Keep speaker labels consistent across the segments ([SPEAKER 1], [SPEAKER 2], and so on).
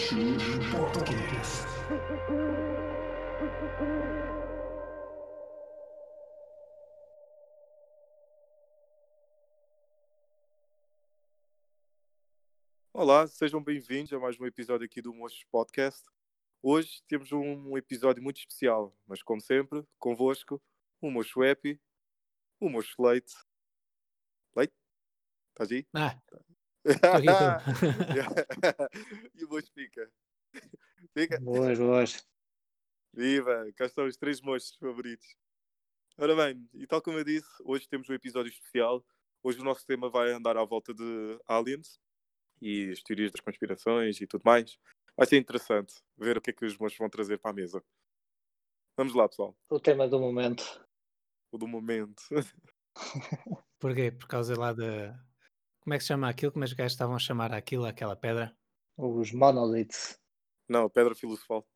[SPEAKER 1] Mochos Podcast.
[SPEAKER 2] Olá, sejam bem-vindos a mais um episódio aqui do Mochos Podcast. Hoje temos um episódio muito especial, mas como sempre, convosco, o Mocho Happy, o Mocho Leite. Leite? Estás aí?
[SPEAKER 3] Ah, aqui,
[SPEAKER 2] e o Mocho Pica. Pica?
[SPEAKER 4] Boas, boas.
[SPEAKER 2] Viva! Cá estão os três mochos favoritos. Ora bem, e tal como eu disse, hoje temos um episódio especial. Hoje o nosso tema vai andar à volta de aliens e as teorias das conspirações e tudo mais. Vai ser interessante ver o que é que os mochos vão trazer para a mesa. Vamos lá, pessoal.
[SPEAKER 4] O tema do momento.
[SPEAKER 2] O do momento.
[SPEAKER 3] porquê? Por causa lá da. Como é que se chama aquilo? Como é que os gajos estavam a chamar aquilo, aquela pedra?
[SPEAKER 4] Os monoliths.
[SPEAKER 2] Não, a pedra filosofal.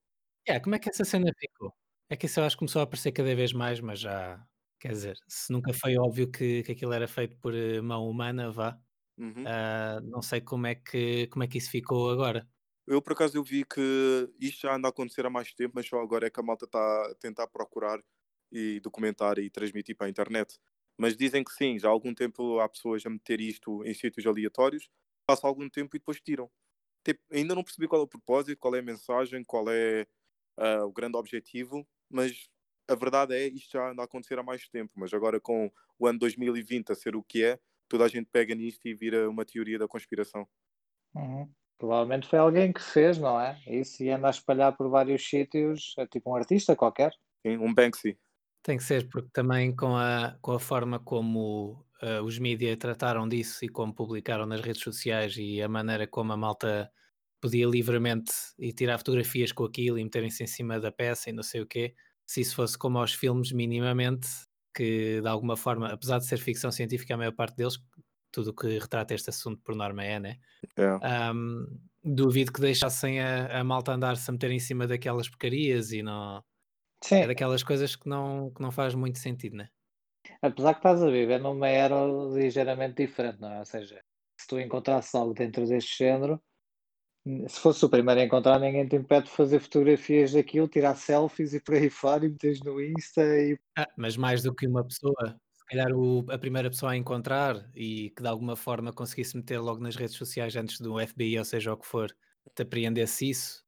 [SPEAKER 3] É, como é que essa cena ficou? É que isso eu acho que começou a aparecer cada vez mais, mas já. Quer dizer, se nunca foi óbvio que, que aquilo era feito por eh, mão humana, vá.
[SPEAKER 2] Uhum.
[SPEAKER 3] ah, não sei como é, que, como é que isso ficou agora.
[SPEAKER 2] Eu, por acaso, eu vi que isto já anda a acontecer há mais tempo, mas só agora é que a malta está a tentar procurar e documentar e transmitir para a internet. Mas dizem que sim, já há algum tempo há pessoas a meter isto em sítios aleatórios, passa algum tempo e depois tiram. Tipo, ainda não percebi qual é o propósito, qual é a mensagem, qual é ah, o grande objetivo, mas a verdade é isto já anda a acontecer há mais tempo. Mas agora com o ano 2020 a ser o que é, toda a gente pega nisto e vira uma teoria da conspiração.
[SPEAKER 4] Uhum. Provavelmente foi alguém que fez, não é? Isso e anda a espalhar por vários sítios, é tipo um artista qualquer.
[SPEAKER 2] Sim, um Banksy.
[SPEAKER 3] Tem que ser, porque também com a, com a forma como ah, os mídias trataram disso e como publicaram nas redes sociais e a maneira como a malta podia livremente ir tirar fotografias com aquilo e meterem-se em cima da peça e não sei o quê, se isso fosse como aos filmes minimamente, que de alguma forma, apesar de ser ficção científica a maior parte deles, tudo o que retrata este assunto por norma é, né?
[SPEAKER 2] É.
[SPEAKER 3] Ahm, duvido que deixassem a, a malta andar-se a meter em cima daquelas porcarias e não...
[SPEAKER 4] Sim,
[SPEAKER 3] É daquelas coisas que não, que não faz muito sentido, né?
[SPEAKER 4] apesar que estás a viver numa era ligeiramente diferente, não é? Ou seja, se tu encontrasses algo dentro deste género, se fosse o primeiro a encontrar, ninguém te impede de fazer fotografias daquilo, tirar selfies e por aí fora e meteres no Insta e
[SPEAKER 3] Ah, mas mais do que uma pessoa, se calhar o- a primeira pessoa a encontrar e que de alguma forma conseguisse meter logo nas redes sociais antes do FBI, ou seja o que for, te apreendesse isso.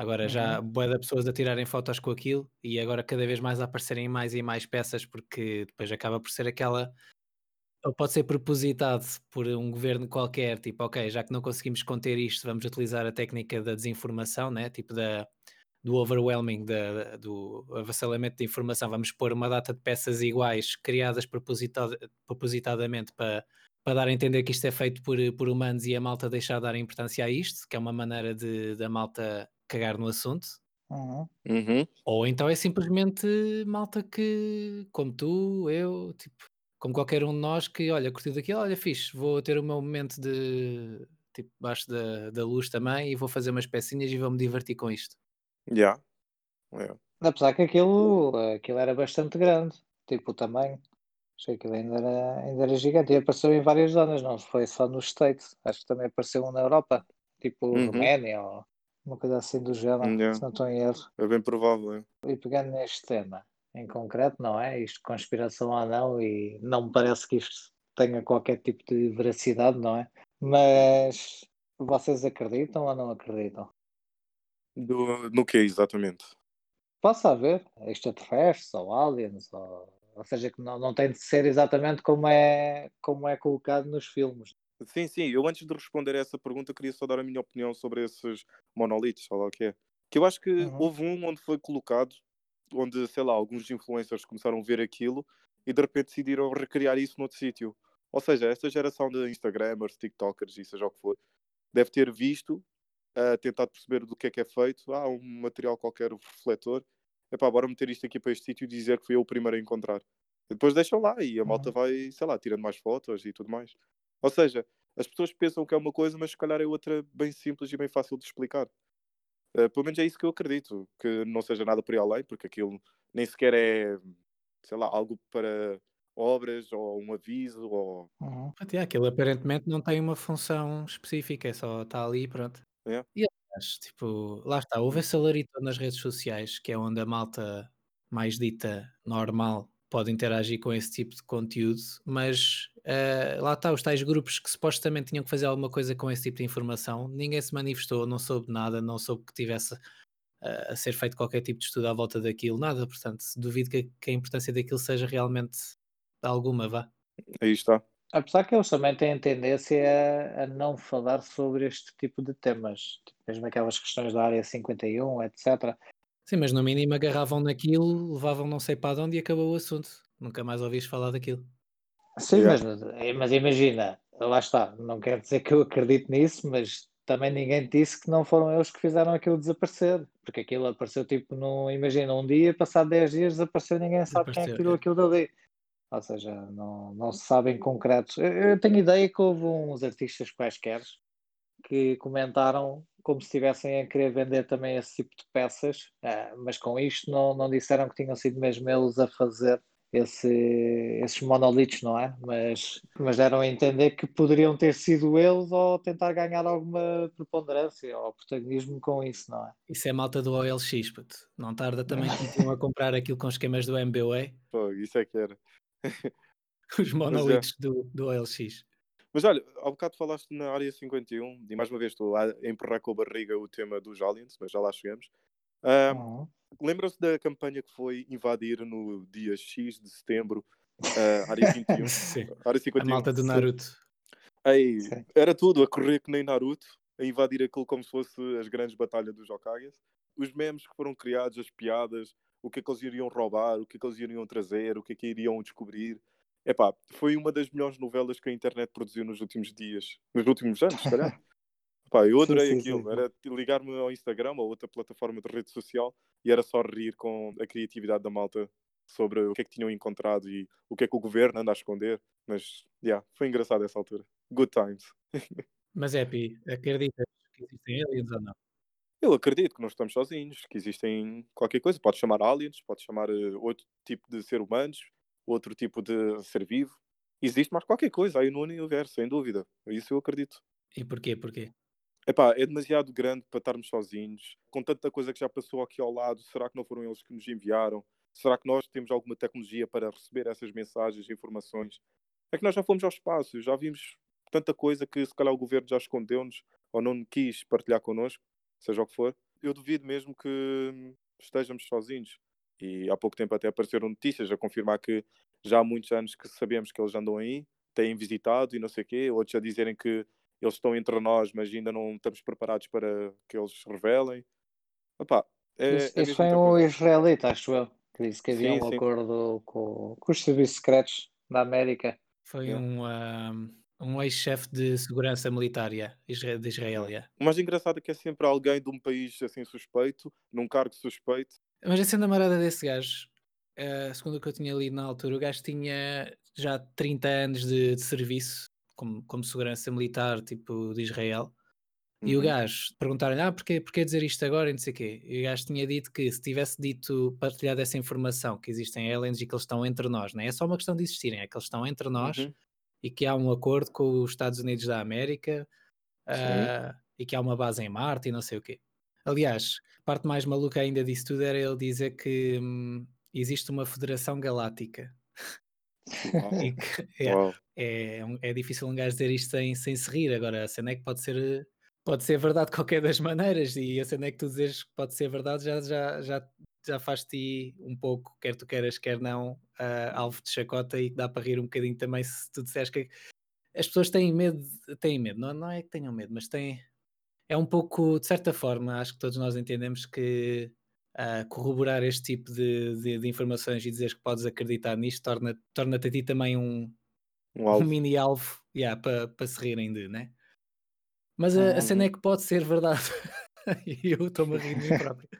[SPEAKER 3] Agora já bué de pessoas a tirarem fotos com aquilo e agora cada vez mais a aparecerem mais e mais peças porque depois acaba por ser aquela ou pode ser propositado por um governo qualquer, tipo, ok, já que não conseguimos conter isto, vamos utilizar a técnica da desinformação, né? tipo da, do overwhelming, da, do avassalamento de informação, vamos pôr uma data de peças iguais, criadas propositad- propositadamente para, para dar a entender que isto é feito por, por humanos e a malta deixar de dar importância a isto, que é uma maneira de da malta cagar no assunto.
[SPEAKER 4] Uhum.
[SPEAKER 2] Uhum.
[SPEAKER 3] Ou então é simplesmente malta que, como tu, eu, tipo, como qualquer um de nós, que olha, curtiu daquilo, olha, fixe, vou ter o meu momento de tipo, baixo da, da luz também e vou fazer umas pecinhas e vou-me divertir com isto.
[SPEAKER 2] Yeah. Yeah.
[SPEAKER 4] Apesar que aquilo, aquilo era bastante grande, tipo o tamanho. Achei que aquilo ainda era, ainda era gigante e apareceu em várias zonas, não foi só nos States. Acho que também apareceu um na Europa, tipo
[SPEAKER 2] Uhum.
[SPEAKER 4] Roménia ou uma coisa assim do género,
[SPEAKER 2] Yeah.
[SPEAKER 4] se não estou em erro.
[SPEAKER 2] É bem provável. é.
[SPEAKER 4] E pegando neste tema em concreto, não é? Isto de conspiração ou não, e não me parece que isto tenha qualquer tipo de veracidade, não é? Mas vocês acreditam ou não acreditam?
[SPEAKER 2] Do, no que exatamente?
[SPEAKER 4] Possa haver extraterrestres ou aliens, ou, ou seja, que não, não tem de ser exatamente como é, como é colocado nos filmes.
[SPEAKER 2] Sim, sim. Eu antes de responder a essa pergunta queria só dar a minha opinião sobre esses monolitos, sei lá o que é. Que eu acho que
[SPEAKER 4] Uhum.
[SPEAKER 2] houve um onde foi colocado, onde, sei lá, alguns influencers começaram a ver aquilo e de repente decidiram recriar isso noutro sítio. Ou seja, esta geração de Instagramers, TikTokers e seja o que for, deve ter visto, uh, tentado perceber do que é que é feito. Ah, um material qualquer, um refletor. Epá, bora meter isto aqui para este sítio e dizer que fui eu o primeiro a encontrar. E depois deixam lá e a malta
[SPEAKER 4] Uhum.
[SPEAKER 2] vai, sei lá, tirando mais fotos e tudo mais. Ou seja, as pessoas pensam que é uma coisa, mas se calhar é outra bem simples e bem fácil de explicar. Uh, pelo menos é isso que eu acredito, que não seja nada por aí além, porque aquilo nem sequer é, sei lá, algo para obras ou um aviso ou
[SPEAKER 4] Uhum.
[SPEAKER 3] Pronto, é, aquilo aparentemente não tem uma função específica, é só está ali e pronto.
[SPEAKER 2] É.
[SPEAKER 3] E Aliás, tipo, lá está, houve esse alarito nas redes sociais, que é onde a malta mais dita normal pode interagir com esse tipo de conteúdo, mas eh, lá está, os tais grupos que supostamente tinham que fazer alguma coisa com esse tipo de informação, ninguém se manifestou, não soube nada, não soube que tivesse eh, a ser feito qualquer tipo de estudo à volta daquilo, nada, portanto, duvido que, que a importância daquilo seja realmente alguma, vá.
[SPEAKER 2] Aí está.
[SPEAKER 4] Apesar que eles também têm tendência a, a não falar sobre este tipo de temas, tipo, mesmo aquelas questões da área 51, etc.
[SPEAKER 3] Sim, mas no mínimo agarravam naquilo, levavam não sei para onde e acabou o assunto. Nunca mais ouviste falar daquilo.
[SPEAKER 4] Sim, mas, mas imagina, lá está, não quero dizer que eu acredito nisso, mas também ninguém disse que não foram eles que fizeram aquilo desaparecer, porque aquilo apareceu tipo num, imagina, um dia, passado 10 dias desapareceu, ninguém sabe quem é que tirou
[SPEAKER 3] é.
[SPEAKER 4] aquilo dali. Ou seja, não, não se sabe em concretos. Eu, eu tenho ideia que houve uns artistas quaisquer que comentaram como se estivessem a querer vender também esse tipo de peças, ah, mas com isto não, não disseram que tinham sido mesmo eles a fazer esse, esses monolitos, não é? Mas, mas deram a entender que poderiam ter sido eles ou tentar ganhar alguma preponderância ou protagonismo com isso, não é?
[SPEAKER 3] Isso é malta do OLX, puto. Não tarda também que a comprar aquilo com esquemas do MBWay,
[SPEAKER 2] Pô, isso é que era.
[SPEAKER 3] os monolitos do, do OLX.
[SPEAKER 2] Mas olha, há bocado falaste na área 51, e mais uma vez estou a empurrar com a barriga o tema dos aliens, mas já lá chegamos. Ah,
[SPEAKER 4] Uhum.
[SPEAKER 2] Lembram-se da campanha que foi invadir no dia X de setembro a área 21?
[SPEAKER 3] Sim.
[SPEAKER 2] área
[SPEAKER 3] A
[SPEAKER 2] 51.
[SPEAKER 3] malta do Naruto.
[SPEAKER 4] Sim.
[SPEAKER 2] era tudo a correr que nem Naruto, a invadir aquilo como se fosse as grandes batalhas dos Hokages. Os memes que foram criados, as piadas, o que é que eles iriam roubar, o que é que eles iriam trazer, o que é que iriam descobrir. Epá, foi uma das melhores novelas que a internet produziu nos últimos dias, nos últimos anos, se calhar. Epá, eu
[SPEAKER 4] Sim,
[SPEAKER 2] adorei
[SPEAKER 4] sim,
[SPEAKER 2] aquilo.
[SPEAKER 4] sim, sim.
[SPEAKER 2] Era ligar-me ao Instagram ou outra plataforma de rede social e era só rir com a criatividade da malta sobre o que é que tinham encontrado e o que é que o governo anda a esconder. Mas, yeah, foi engraçado essa altura. Good times.
[SPEAKER 3] Mas é, Pi, acreditas que existem aliens ou não?
[SPEAKER 2] Eu acredito que não estamos sozinhos, que existem qualquer coisa. Pode chamar aliens, pode chamar eh, outro tipo de ser humanos, outro tipo de ser vivo. Existe mais qualquer coisa aí no universo, sem dúvida. Isso eu acredito.
[SPEAKER 3] E porquê? Porquê?
[SPEAKER 2] Epá, é demasiado grande para estarmos sozinhos. Com tanta coisa que já passou aqui ao lado, será que não foram eles que nos enviaram? Será que nós temos alguma tecnologia para receber essas mensagens, informações? É que nós já fomos ao espaço, já vimos tanta coisa que se calhar o governo já escondeu-nos ou não quis partilhar connosco, seja o que for. Eu duvido mesmo que estejamos sozinhos. E há pouco tempo até apareceram notícias a confirmar que já há muitos anos que sabemos que eles andam aí, têm visitado e não sei o quê, outros a dizerem que eles estão entre nós, mas ainda não estamos preparados para que eles se revelem. Epá, é,
[SPEAKER 4] Isso,
[SPEAKER 2] é
[SPEAKER 4] isso foi um
[SPEAKER 2] coisa.
[SPEAKER 4] israelita, acho eu, que disse que havia
[SPEAKER 2] Sim,
[SPEAKER 4] um
[SPEAKER 2] sim.
[SPEAKER 4] acordo com, com os serviços secretos da América.
[SPEAKER 3] Foi
[SPEAKER 2] Yeah.
[SPEAKER 3] um, ahm, um ex-chefe de segurança militar de Israel.
[SPEAKER 2] Yeah. O mais engraçado é que é sempre alguém de um país assim suspeito, num cargo suspeito.
[SPEAKER 3] Mas a namorada desse gajo, eh, segundo o que eu tinha lido na altura, o gajo tinha já 30 anos de, de serviço como, como segurança militar tipo de Israel. E o
[SPEAKER 2] Uhum.
[SPEAKER 3] gajo perguntaram-lhe, ah, porquê, porquê dizer isto agora e não sei o quê. E o gajo tinha dito que se tivesse dito, partilhado essa informação, que existem aliens e que eles estão entre nós, não é? É só uma questão de existirem, é que eles estão entre nós
[SPEAKER 2] Uhum.
[SPEAKER 3] e que há um acordo com os Estados Unidos da América ah, e que há uma base em Marte e não sei o quê. Aliás, parte mais maluca ainda disso tudo era ele dizer que hum, existe uma Federação Galáctica É, é, é difícil um gajo dizer isto sem, sem se rir. Agora, a cena é que pode ser, pode ser verdade de qualquer das maneiras, e a cena é que tu dizes que pode ser verdade já, já, já, já faz-te um pouco, quer tu queiras, quer não, ah, alvo de chacota e dá para rir um bocadinho também se tu disseres que as pessoas têm medo, têm medo, não, não é que tenham medo, mas têm. É um pouco, de certa forma, acho que todos nós entendemos que ah, corroborar este tipo de, de- de informações e dizeres que podes acreditar nisto torna- torna-te a ti também um,
[SPEAKER 2] Um
[SPEAKER 3] um
[SPEAKER 2] alvo.
[SPEAKER 3] mini alvo para para se rirem de, né? Mas a, a cena é que pode ser verdade. e eu estou-me a rir de mim próprio.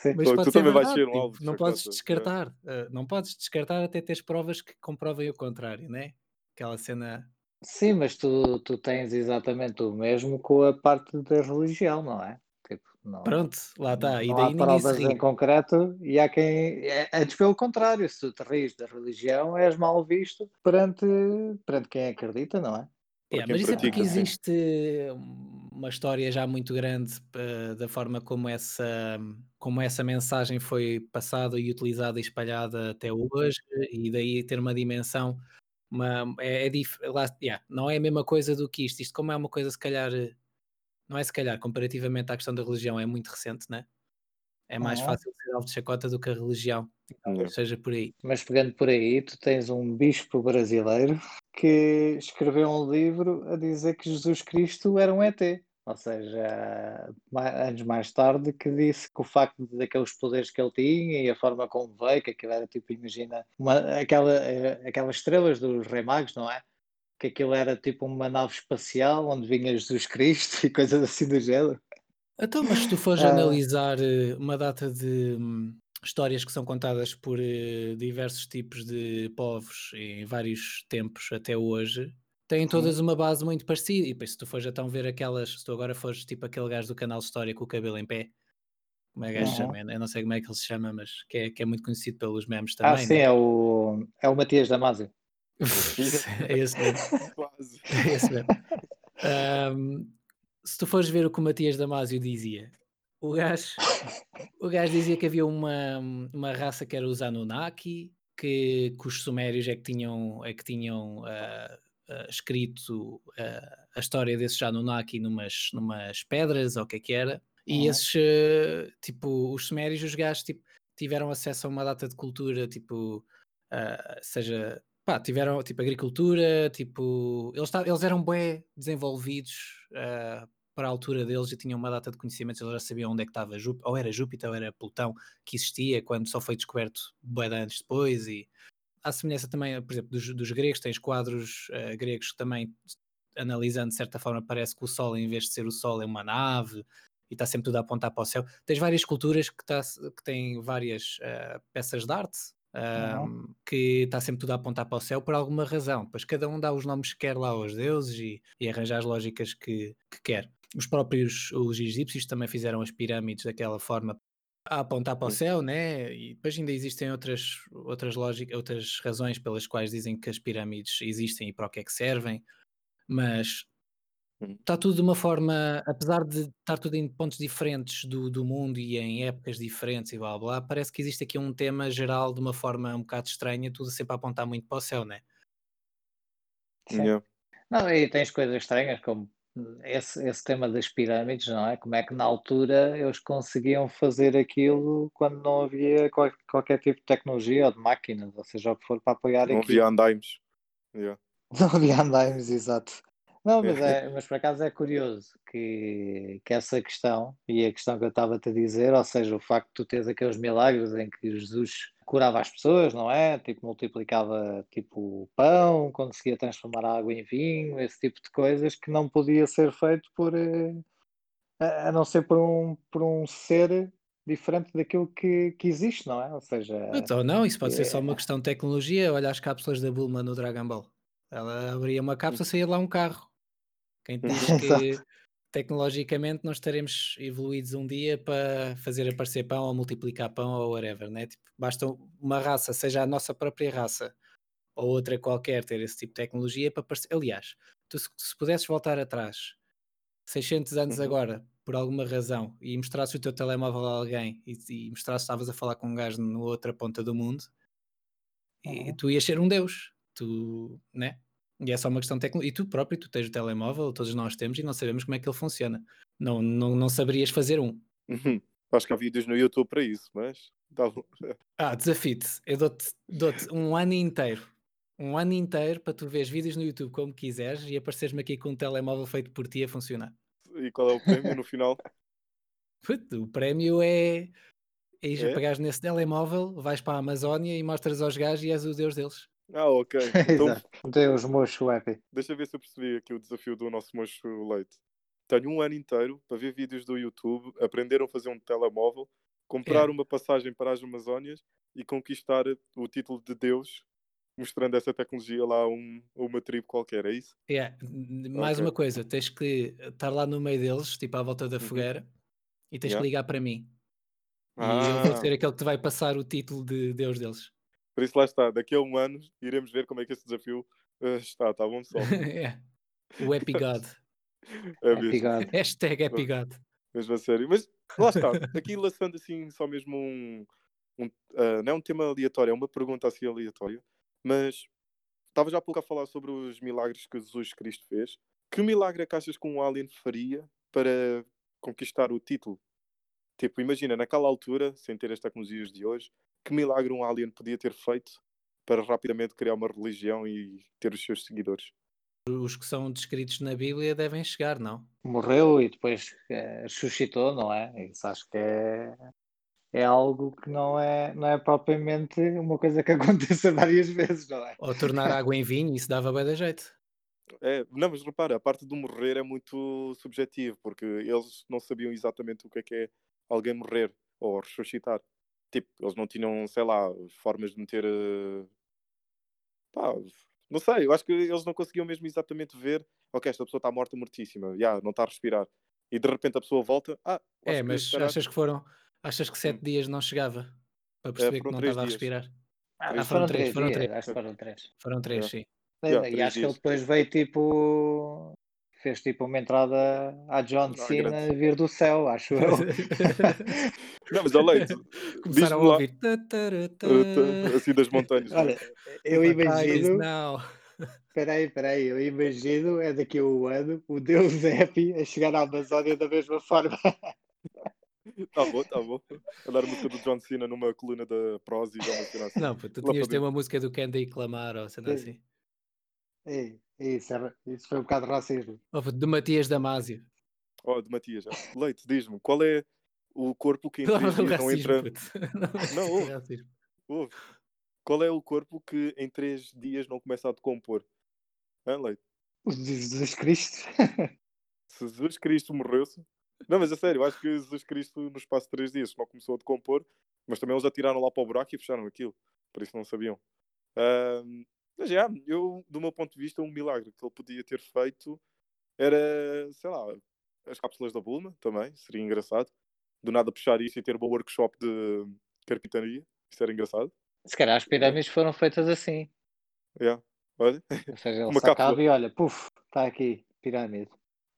[SPEAKER 4] Sim.
[SPEAKER 3] Mas pode
[SPEAKER 2] tu
[SPEAKER 3] ser
[SPEAKER 2] também vais
[SPEAKER 3] verdade.
[SPEAKER 2] ser um
[SPEAKER 3] tipo,
[SPEAKER 2] alvo de
[SPEAKER 3] não podes
[SPEAKER 2] é.
[SPEAKER 3] descartar. ah, não podes descartar até teres provas que comprovem o contrário, né? Aquela cena.
[SPEAKER 4] Sim, mas tu, tu tens exatamente o mesmo com a parte da religião, não é? Não,
[SPEAKER 3] Pronto, lá está. E
[SPEAKER 4] não
[SPEAKER 3] daí
[SPEAKER 4] há provas em concreto e há quem. É, antes pelo contrário, se tu te rires da religião, és mal visto perante, perante quem acredita, não é?
[SPEAKER 2] Quem
[SPEAKER 3] mas isso é porque existe uma história já muito grande eh, da forma como essa, como essa mensagem foi passada e utilizada e espalhada até hoje, e daí ter uma dimensão, uma, é, é dif- lá- yeah, não é a mesma coisa do que isto. Isto, como é uma coisa, se calhar, não é se calhar, comparativamente à questão da religião, é muito recente, né? É mais
[SPEAKER 4] Uhum.
[SPEAKER 3] fácil ser alvo de chacota do que a religião. Seja por aí.
[SPEAKER 4] Mas pegando por aí, tu tens um bispo brasileiro que escreveu um livro a dizer que Jesus Cristo era um ET. Ou seja, anos mais tarde, que disse que o facto daqueles poderes que ele tinha e a forma como veio, que aquilo era tipo, imagina, uma, aquela, eh, aquelas estrelas dos Rei Magos, não é? Que aquilo era tipo uma nave espacial onde vinha Jesus Cristo e coisas assim do género.
[SPEAKER 3] Então, mas se tu fores
[SPEAKER 4] Ah.
[SPEAKER 3] analisar eh, uma data de hum, histórias que são contadas por eh, diversos tipos de povos em vários tempos até hoje, têm todas uma base muito parecida. E se tu fores então ver aquelas, se tu agora fores tipo aquele gajo do canal História com o cabelo em pé, como é que
[SPEAKER 4] Uhum.
[SPEAKER 3] chama? Eu não sei como é que ele se chama, mas que é, que é muito conhecido pelos memes
[SPEAKER 4] Ah,
[SPEAKER 3] também.
[SPEAKER 4] sim,
[SPEAKER 3] né?
[SPEAKER 4] é o, é o Matias Damasio.
[SPEAKER 3] é esse mesmo.
[SPEAKER 2] Quase.
[SPEAKER 3] É esse mesmo. Ahm, se tu fores ver o que o Matias Damasio dizia, o gajo, o gajo dizia que havia uma, uma raça que era os Anunnaki, que, que os sumérios é que tinham, é que tinham ah, ah, escrito ah, a história desses Anunnaki numas, numas pedras, ou o que é que era, e
[SPEAKER 4] Uhum.
[SPEAKER 3] esses, tipo, os sumérios, os gajos, tipo, tiveram acesso a uma data de cultura, tipo, seja, pá, tiveram, tipo, agricultura, tipo, eles, eles eram bem desenvolvidos ah, para a altura deles e tinham uma data de conhecimentos, eles já sabiam onde é que estava Júpiter, ou era Júpiter ou era Plutão, que existia quando só foi descoberto de anos depois e à semelhança também, por exemplo, dos, dos gregos, tens quadros ah, gregos que também, analisando de certa forma, parece que o Sol, em vez de ser o Sol, é uma nave e está sempre tudo a apontar para o céu. Tens várias culturas que, tá, que têm várias ah, peças de arte. Um, que está sempre tudo a apontar para o céu por alguma razão. Pois cada um dá os nomes que quer lá aos deuses e, e arranja as lógicas que, que quer. Os próprios os egípcios também fizeram as pirâmides daquela forma a apontar para o céu, né? E depois ainda existem outras, outras lógicas, outras razões pelas quais dizem que as pirâmides existem e para o que é que servem, mas. Está tudo de uma forma, apesar de estar tudo em pontos diferentes do, do mundo e em épocas diferentes e blá blá, parece que existe aqui um tema geral de uma forma um bocado estranha, tudo sempre a apontar muito para o céu, né?
[SPEAKER 4] Sim.
[SPEAKER 2] Yeah.
[SPEAKER 4] Não, e tens coisas estranhas como esse, esse tema das pirâmides, não é? Como é que na altura eles conseguiam fazer aquilo quando não havia qual- qualquer tipo de tecnologia ou de máquinas, ou seja, o que for para apoiar
[SPEAKER 2] Não
[SPEAKER 4] aquilo.
[SPEAKER 2] havia andaimes. Yeah.
[SPEAKER 4] Não havia andaimes, exato. Não, mas,
[SPEAKER 2] É.
[SPEAKER 4] é, mas por acaso é curioso que, que essa questão, e a questão que eu estava-te a dizer, ou seja, o facto de tu teres aqueles milagres em que Jesus curava as pessoas, não é? Tipo, multiplicava tipo pão, conseguia transformar a água em vinho, esse tipo de coisas que não podia ser feito por eh, a não ser por um, por um ser diferente daquilo que, que existe, não é? Ou seja,
[SPEAKER 3] Então, não, isso pode ser só
[SPEAKER 4] é-
[SPEAKER 3] uma questão de tecnologia. Olha as cápsulas da Bulma no Dragon Ball. Ela abria uma cápsula, saía lá um carro. Quem diz que tecnologicamente nós estaremos evoluídos um dia para fazer aparecer pão ou multiplicar pão ou whatever, né? Tipo, basta uma raça, seja a nossa própria raça ou outra qualquer, ter esse tipo de tecnologia para parecer. Aliás, tu se, se pudesses voltar atrás 600 anos
[SPEAKER 2] Uhum.
[SPEAKER 3] agora, por alguma razão, e mostrasses o teu telemóvel a alguém e, e mostrasses que estavas a falar com um gajo na outra ponta do mundo, e
[SPEAKER 4] Uhum.
[SPEAKER 3] tu ias ser um deus, tu, né? E é só uma questão tecnologia. E tu próprio, tu tens o telemóvel, todos nós temos, e não sabemos como é que ele funciona. Não, não, não saberias fazer um.
[SPEAKER 2] Uhum. Acho que há vídeos no YouTube para isso, mas tá.
[SPEAKER 3] Ah, desafio-te. Eu dou-te dou um ano inteiro. Um ano inteiro para tu veres vídeos no YouTube como quiseres e apareceres-me aqui com um telemóvel feito por ti a funcionar.
[SPEAKER 2] E qual é o prémio no final?
[SPEAKER 3] Puto, O prémio é. É ir
[SPEAKER 2] É?
[SPEAKER 3] pegares nesse telemóvel, vais para a Amazónia e mostras aos gajos e és o deus deles.
[SPEAKER 2] Ah, ok. Então
[SPEAKER 4] os mochos happy.
[SPEAKER 2] deixa eu ver se eu percebi aqui o desafio do nosso mocho leite. Tenho um ano inteiro para ver vídeos do YouTube, aprender a fazer um telemóvel, comprar
[SPEAKER 3] É.
[SPEAKER 2] uma passagem para as Amazónias e conquistar o título de Deus, mostrando essa tecnologia lá a, um, uma tribo qualquer, é isso?
[SPEAKER 3] Yeah. n- Mais
[SPEAKER 2] Ok.
[SPEAKER 3] uma coisa, tens que estar lá no meio deles, tipo à volta da
[SPEAKER 2] Uhum.
[SPEAKER 3] fogueira, e tens
[SPEAKER 2] Yeah.
[SPEAKER 3] que ligar para mim. E eu vou
[SPEAKER 2] Ah,
[SPEAKER 3] ser aquele que te vai passar o título de deus deles.
[SPEAKER 2] Por isso lá está, daqui a um ano iremos ver como é que esse desafio eh, está, tá bom pessoal?
[SPEAKER 3] Yeah. O Epigod.
[SPEAKER 2] É
[SPEAKER 4] Epigod.
[SPEAKER 3] Hashtag Epigod.
[SPEAKER 2] mesmo a sério. Mas lá está, aqui lançando assim só mesmo um. um ah, não é um tema aleatório, é uma pergunta assim aleatória. Mas estava já há pouco a falar sobre os milagres que Jesus Cristo fez. Que milagre é que achas que um alien faria para conquistar o título? Tipo, imagina, naquela altura, sem ter as tecnologias de hoje, que milagre um alien podia ter feito para rapidamente criar uma religião e ter os seus seguidores?
[SPEAKER 3] Os que são descritos na Bíblia devem chegar, não?
[SPEAKER 4] Morreu e depois ressuscitou, não é? Isso acho que é, é algo que não é, não é propriamente uma coisa que aconteça várias vezes, não é?
[SPEAKER 3] Ou tornar água em vinho, isso dava bem da jeito.
[SPEAKER 2] É, não, mas repara, a parte do morrer é muito subjetivo, porque eles não sabiam exatamente o que é que é alguém morrer ou ressuscitar. Tipo, eles não tinham, sei lá, formas de meter. eh, Pá, não sei, eu acho que eles não conseguiam mesmo exatamente ver, ok, esta pessoa está morta, mortíssima, já, não está a respirar. E de repente a pessoa volta, ah,
[SPEAKER 3] É,
[SPEAKER 2] que
[SPEAKER 3] mas
[SPEAKER 2] calhar-
[SPEAKER 3] achas que foram. Achas que sete dias não chegava para perceber que
[SPEAKER 2] foram
[SPEAKER 3] não
[SPEAKER 2] três
[SPEAKER 3] estava a
[SPEAKER 2] dias.
[SPEAKER 3] respirar?
[SPEAKER 4] Ah,
[SPEAKER 2] Três-
[SPEAKER 3] foram
[SPEAKER 4] foram
[SPEAKER 3] três,
[SPEAKER 4] três
[SPEAKER 3] foram
[SPEAKER 4] dias,
[SPEAKER 3] três.
[SPEAKER 4] acho que foram três.
[SPEAKER 3] Foram três,
[SPEAKER 2] É.
[SPEAKER 3] sim.
[SPEAKER 2] Yeah,
[SPEAKER 4] e
[SPEAKER 2] três
[SPEAKER 4] acho que ele
[SPEAKER 2] dias.
[SPEAKER 4] depois veio tipo. Fez tipo uma entrada à John
[SPEAKER 2] Ah,
[SPEAKER 4] Cena
[SPEAKER 2] grande.
[SPEAKER 4] vir do céu, acho eu.
[SPEAKER 2] Não, mas leite,
[SPEAKER 3] Começaram a
[SPEAKER 2] lá,
[SPEAKER 3] ouvir. tá.
[SPEAKER 2] assim das montanhas.
[SPEAKER 4] Olha, eu imagino.
[SPEAKER 3] now.
[SPEAKER 4] Espera aí, espera aí, eu imagino é daqui a um ano o Deus Epi a chegar à Amazónia da mesma forma.
[SPEAKER 2] Tá bom, tá bom. Andar a música do John Cena numa coluna da Prozis ou uma cena assim.
[SPEAKER 3] Não, pô, tu
[SPEAKER 2] Lá
[SPEAKER 3] tinhas de ter uma música do Candy clamar ou
[SPEAKER 4] Sim.
[SPEAKER 3] assim.
[SPEAKER 4] Ei, isso, era- isso foi um bocado de racismo.
[SPEAKER 3] Do Matias Damasio.
[SPEAKER 2] Ó, de Matias. Leite, diz-me, qual é o corpo que em três dias não entra.
[SPEAKER 3] Não,
[SPEAKER 2] Não,
[SPEAKER 3] é
[SPEAKER 2] ouve.
[SPEAKER 3] racismo.
[SPEAKER 2] Ouve. Qual é o corpo que em três dias não começa a decompor? Hã, Leite?
[SPEAKER 4] O de Jesus Cristo.
[SPEAKER 2] Se Jesus Cristo morreu-se. Não, mas a sério, eu acho que Jesus Cristo no espaço de três dias não começou a decompor, mas também eles atiraram lá para o buraco e fecharam aquilo. Por isso não sabiam. Ahm, mas já, eu, do meu ponto de vista, um milagre que ele podia ter feito era, sei lá, as cápsulas da Bulma também, seria engraçado. Do nada puxar isso e ter um bom workshop de carpintaria, isso era engraçado.
[SPEAKER 4] Se calhar as pirâmides foram feitas assim.
[SPEAKER 2] Yeah. Olha,
[SPEAKER 4] Ou seja, ele sacava e olha, puf, está aqui, pirâmide.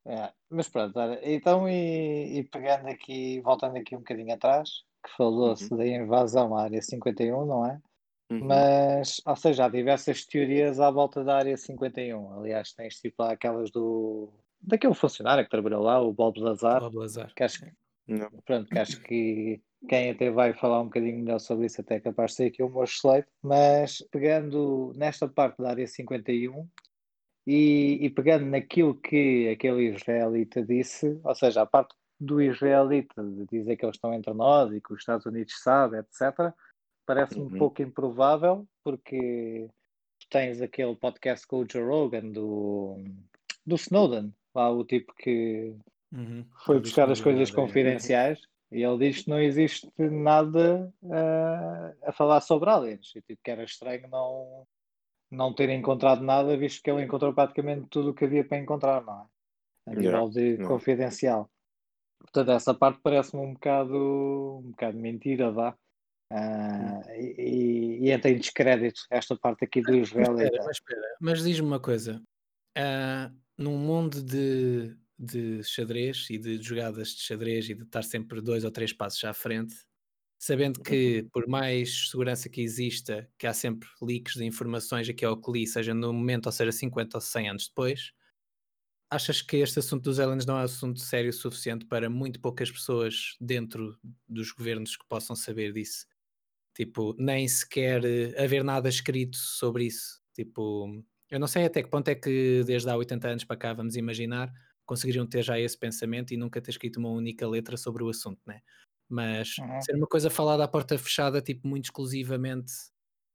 [SPEAKER 4] É, Mas pronto, olha, então e, e pegando aqui, voltando aqui um bocadinho atrás, que falou-se da invasão à área 51, não é?
[SPEAKER 2] Uhum.
[SPEAKER 4] Mas, ou seja, há diversas teorias à volta da área 51. Aliás, tens tipo lá aquelas do daquele funcionário que trabalhou lá, o Bob Lazar,
[SPEAKER 3] Bob Lazar.
[SPEAKER 4] que acho que
[SPEAKER 2] Não.
[SPEAKER 4] pronto, que acho que quem até vai falar um bocadinho melhor sobre isso até é capaz de ser aqui o meu slate, mas pegando nesta parte da área 51 e, e pegando naquilo que aquele israelita disse, ou seja, a parte do israelita de dizer que eles estão entre nós e que os Estados Unidos sabem, etc., parece-me um
[SPEAKER 2] Uhum.
[SPEAKER 4] pouco improvável, porque tens aquele podcast com o Joe Rogan do, do Snowden, lá o tipo que
[SPEAKER 3] Uhum.
[SPEAKER 4] foi buscar as coisas
[SPEAKER 3] é.
[SPEAKER 4] confidenciais e ele diz que não existe nada ah, a falar sobre aliens. E tipo, que era estranho não, não ter encontrado nada, visto que ele encontrou praticamente tudo o que havia para encontrar, não é? A
[SPEAKER 2] Yeah,
[SPEAKER 4] nível de
[SPEAKER 2] yeah.
[SPEAKER 4] confidencial. Portanto, essa parte parece-me um bocado, um bocado mentira, vá. Ah, e, e- entra em descrédito esta parte aqui do
[SPEAKER 3] Mas espera,
[SPEAKER 4] israelita.
[SPEAKER 3] mas espera, mas diz-me uma coisa. Ah, num mundo de, de xadrez e de jogadas de xadrez e de estar sempre dois ou três passos à frente, sabendo que por mais segurança que exista, que há sempre leaks de informações aqui ao que li, seja no momento ou seja 50 ou 100 anos depois, achas que este assunto dos aliens não é um assunto sério o suficiente para muito poucas pessoas dentro dos governos que possam saber disso? Tipo, nem sequer eh, haver nada escrito sobre isso. Tipo, eu não sei até que ponto é que desde há 80 anos para cá, vamos imaginar, conseguiriam ter já esse pensamento e nunca ter escrito uma única letra sobre o assunto, né? Mas
[SPEAKER 4] Uhum.
[SPEAKER 3] ser uma coisa falada à porta fechada, tipo, muito exclusivamente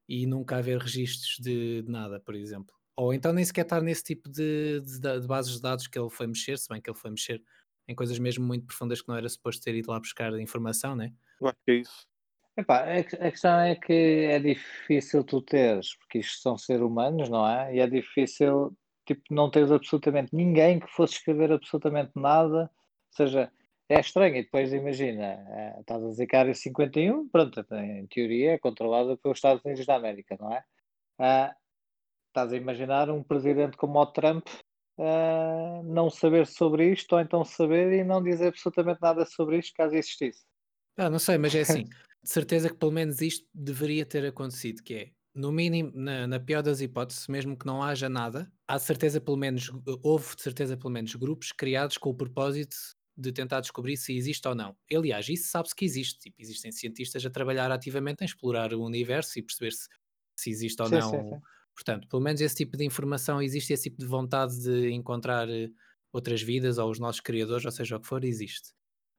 [SPEAKER 3] e nunca haver registros de, de nada, por exemplo. Ou então nem sequer estar nesse tipo de, de de bases de dados que ele foi mexer, se bem que ele foi mexer em coisas mesmo muito profundas que não era suposto ter ido lá buscar informação, né?
[SPEAKER 2] Eu acho que é isso.
[SPEAKER 4] Epá, a, a questão é que é difícil tu teres, porque isto são seres humanos, não é? E é difícil, tipo, não teres absolutamente ninguém que fosse escrever absolutamente nada. Ou seja, é estranho. E depois imagina, eh, estás a dizer que a área 51, pronto, em teoria é controlada pelos Estados Unidos da América, não é? Ah, estás a imaginar um presidente como o Trump uh, não saber sobre isto, ou então saber e não dizer absolutamente nada sobre isto caso existisse.
[SPEAKER 3] Ah, não sei, mas é assim, de certeza que pelo menos isto deveria ter acontecido, que é, no mínimo, na, na pior das hipóteses, mesmo que não haja nada, há de certeza pelo menos, houve de certeza pelo menos grupos criados com o propósito de tentar descobrir se existe ou não. Aliás, isso sabe-se que existe. Tipo, existem cientistas a trabalhar ativamente em explorar o universo e perceber se, se existe ou
[SPEAKER 4] Sim,
[SPEAKER 3] não.
[SPEAKER 4] sim, sim.
[SPEAKER 3] Portanto, pelo menos esse tipo de informação existe, esse tipo de vontade de encontrar eh, outras vidas ou os nossos criadores, ou seja o que for, existe.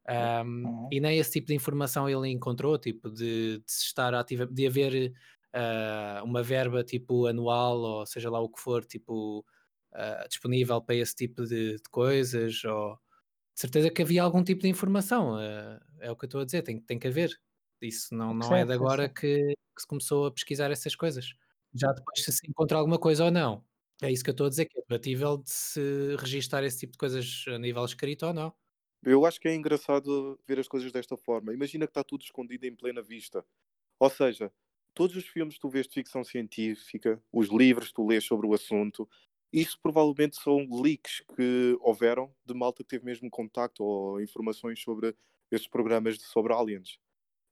[SPEAKER 3] Um,
[SPEAKER 4] Uhum.
[SPEAKER 3] E nem esse tipo de informação ele encontrou, tipo, de, de se estar ativa, de haver uh, uma verba tipo anual, ou seja lá o que for, tipo, uh, disponível para esse tipo de, de coisas, ou de certeza que havia algum tipo de informação, uh, é o que eu estou a dizer, tem, tem que haver. Isso não, não é
[SPEAKER 4] Sim,
[SPEAKER 3] de agora que, que se começou a pesquisar essas coisas. Já depois se se encontra alguma coisa ou não. É isso que eu estou a dizer, que é debatível de se registar esse tipo de coisas a nível escrito ou não.
[SPEAKER 2] Eu acho que é engraçado ver as coisas desta forma. Imagina que está tudo escondido em plena vista. Ou seja, todos os filmes que tu vês de ficção científica, os livros que tu lês sobre o assunto, isso provavelmente são leaks que houveram de malta que teve mesmo contacto ou informações sobre esses programas de- sobre aliens.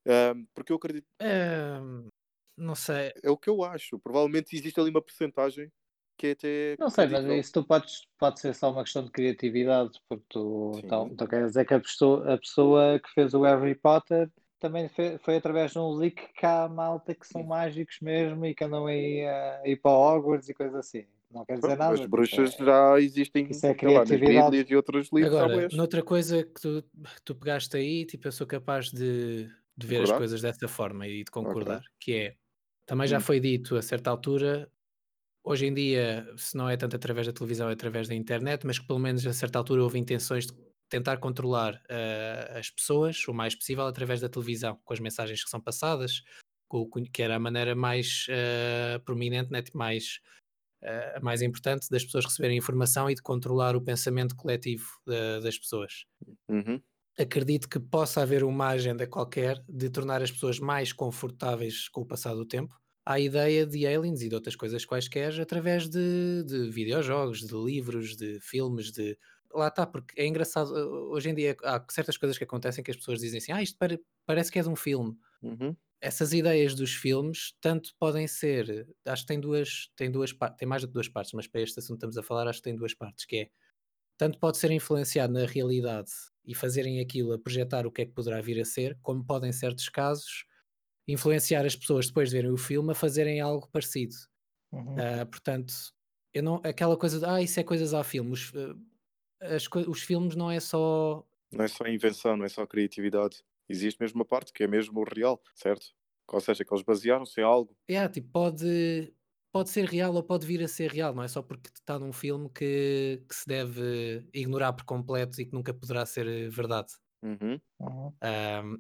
[SPEAKER 2] Ahm, porque eu acredito,
[SPEAKER 3] Ahm, não sei.
[SPEAKER 2] é o que eu acho. Provavelmente existe ali uma porcentagem que é até
[SPEAKER 4] Não sei, mas isso tu podes, pode ser só uma questão de criatividade, porque tu
[SPEAKER 2] Sim.
[SPEAKER 4] então, então quer dizer que a pessoa, a pessoa que fez o Harry Potter também fe- foi através de um leak que há malta que são
[SPEAKER 2] Hum.
[SPEAKER 4] mágicos mesmo e que andam aí a ir para Hogwarts e coisas assim. Não quer dizer nada.
[SPEAKER 2] As
[SPEAKER 4] tipo,
[SPEAKER 2] bruxas
[SPEAKER 4] é-
[SPEAKER 2] já existem,
[SPEAKER 4] isso é
[SPEAKER 2] lá,
[SPEAKER 4] criatividade.
[SPEAKER 2] Bíblias e outros livros
[SPEAKER 3] Agora,
[SPEAKER 2] bués.
[SPEAKER 3] noutra coisa que tu, tu pegaste aí, tipo, eu sou capaz de, de ver as coisas dessa forma e de concordar, que é, também já
[SPEAKER 2] Hum.
[SPEAKER 3] foi dito a certa altura, hoje em dia, se não é tanto através da televisão, é através da internet, mas que pelo menos a certa altura houve intenções de tentar controlar eh, as pessoas o mais possível através da televisão, com as mensagens que são passadas, com que era a maneira mais eh, prominente, né, mais, a mais importante das pessoas receberem informação e de controlar o pensamento coletivo das pessoas
[SPEAKER 2] Uhum.
[SPEAKER 3] acredito que possa haver uma agenda qualquer de tornar as pessoas mais confortáveis com o passar do tempo à ideia de aliens e de outras coisas quaisquer através de, de videojogos, de livros, de filmes, de. Lá está, porque é engraçado. uh, Hoje em dia há certas coisas que acontecem que as pessoas dizem assim: ah, isto pare- parece que é de um filme.
[SPEAKER 2] Uhum.
[SPEAKER 3] Essas ideias dos filmes tanto podem ser, acho que tem duas, tem duas partes, tem mais do que duas partes, mas para este assunto que estamos a falar, acho que tem duas partes, que é tanto pode ser influenciado na realidade e fazerem aquilo a projetar o que é que poderá vir a ser, como podem, em certos casos, influenciar as pessoas depois de verem o filme a fazerem algo parecido.
[SPEAKER 4] Uhum.
[SPEAKER 3] Ah, portanto, eu não, aquela coisa de ah, isso é coisas ao filme. Os, ah, as os filmes não é só.
[SPEAKER 2] Não é só invenção, não é só criatividade. Existe mesmo uma parte que é mesmo o real, certo? Ou seja, que eles basearam-se em algo.
[SPEAKER 3] É, tipo, pode, pode ser real ou pode vir a ser real, não é só porque está num filme que, que se deve ignorar por completo e que nunca poderá ser eh, verdade.
[SPEAKER 2] Uhum.
[SPEAKER 4] Uhum.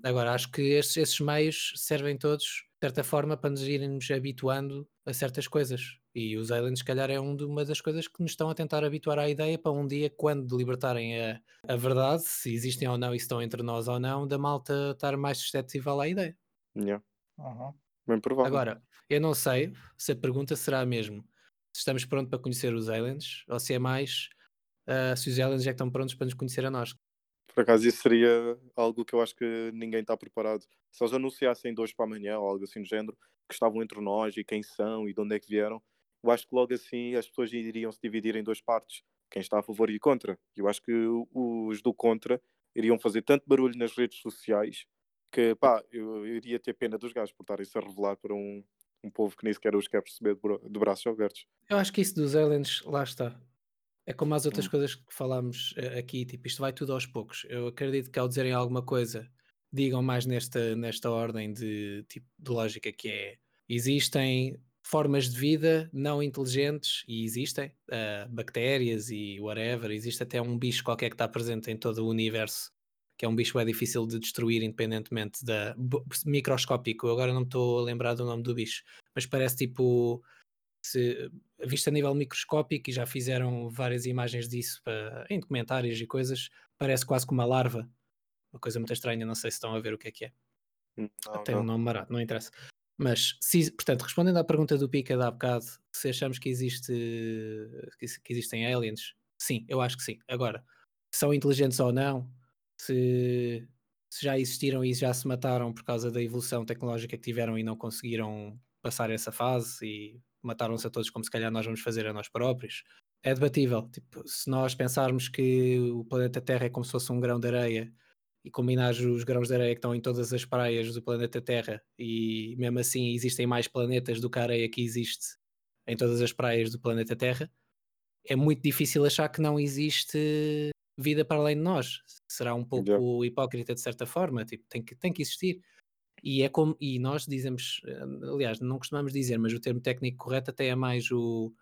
[SPEAKER 3] Agora, acho que estes, esses meios servem todos, de certa forma, para nos irmos habituando a certas coisas. E os aliens, se calhar, é um uma das coisas que nos estão a tentar habituar à ideia para um dia, quando libertarem a, a verdade, se existem ou não e se estão entre nós ou não, da malta estar mais suscetível à ideia.
[SPEAKER 2] Yeah.
[SPEAKER 4] Uhum.
[SPEAKER 2] Bem provável.
[SPEAKER 3] Agora, eu não sei se a pergunta será mesmo se estamos prontos para conhecer os aliens ou se é mais ah, se os aliens já estão prontos para nos conhecer a nós.
[SPEAKER 2] Por acaso isso seria algo que eu acho que ninguém está preparado. Se eles anunciassem dois para amanhã ou algo assim do género, que estavam entre nós e quem são e de onde é que vieram, eu acho que logo assim as pessoas iriam se dividir em duas partes. Quem está a favor e contra. Eu acho que os do contra iriam fazer tanto barulho nas redes sociais que pá, eu iria ter pena dos gajos por estarem-se a revelar para um, um povo que nem sequer os quer perceber de, bra- de braços abertos.
[SPEAKER 3] Eu acho que isso dos aliens, lá está. É como as outras coisas que falámos eh, aqui, tipo, isto vai tudo aos poucos. Eu acredito que ao dizerem alguma coisa, digam mais nesta, nesta ordem de, tipo, de lógica que é existem formas de vida não inteligentes e existem ah, bactérias e whatever, existe até um bicho qualquer que está presente em todo o universo que é um bicho é difícil de destruir independentemente da microscópico, eu agora não me estou a lembrar do nome do bicho, mas parece tipo se, visto a nível microscópico e já fizeram várias imagens disso para, em documentários e coisas, parece quase como uma larva. Uma coisa muito estranha, não sei se estão a ver o que é que é.
[SPEAKER 2] Não,
[SPEAKER 3] Tem um
[SPEAKER 2] não.
[SPEAKER 3] nome marado, não interessa. Mas, se, portanto, respondendo à pergunta do Pica de há bocado, se achamos que existe que, exi- que existem aliens, sim, eu acho que sim. Agora, são inteligentes ou não, se, se já existiram e já se mataram por causa da evolução tecnológica que tiveram e não conseguiram passar essa fase e mataram-se a todos como se calhar nós vamos fazer a nós próprios, é debatível. Tipo, se nós pensarmos que o planeta Terra é como se fosse um grão de areia e combinares os grãos de areia que estão em todas as praias do planeta Terra e mesmo assim existem mais planetas do que a areia que existe em todas as praias do planeta Terra, é muito difícil achar que não existe vida para além de nós. Será um pouco
[SPEAKER 2] Yeah.
[SPEAKER 3] hipócrita de certa forma, tipo, tem que, tem que existir. E é como, e nós dizemos, eh, aliás, não costumamos dizer, mas o termo técnico correto até é mais o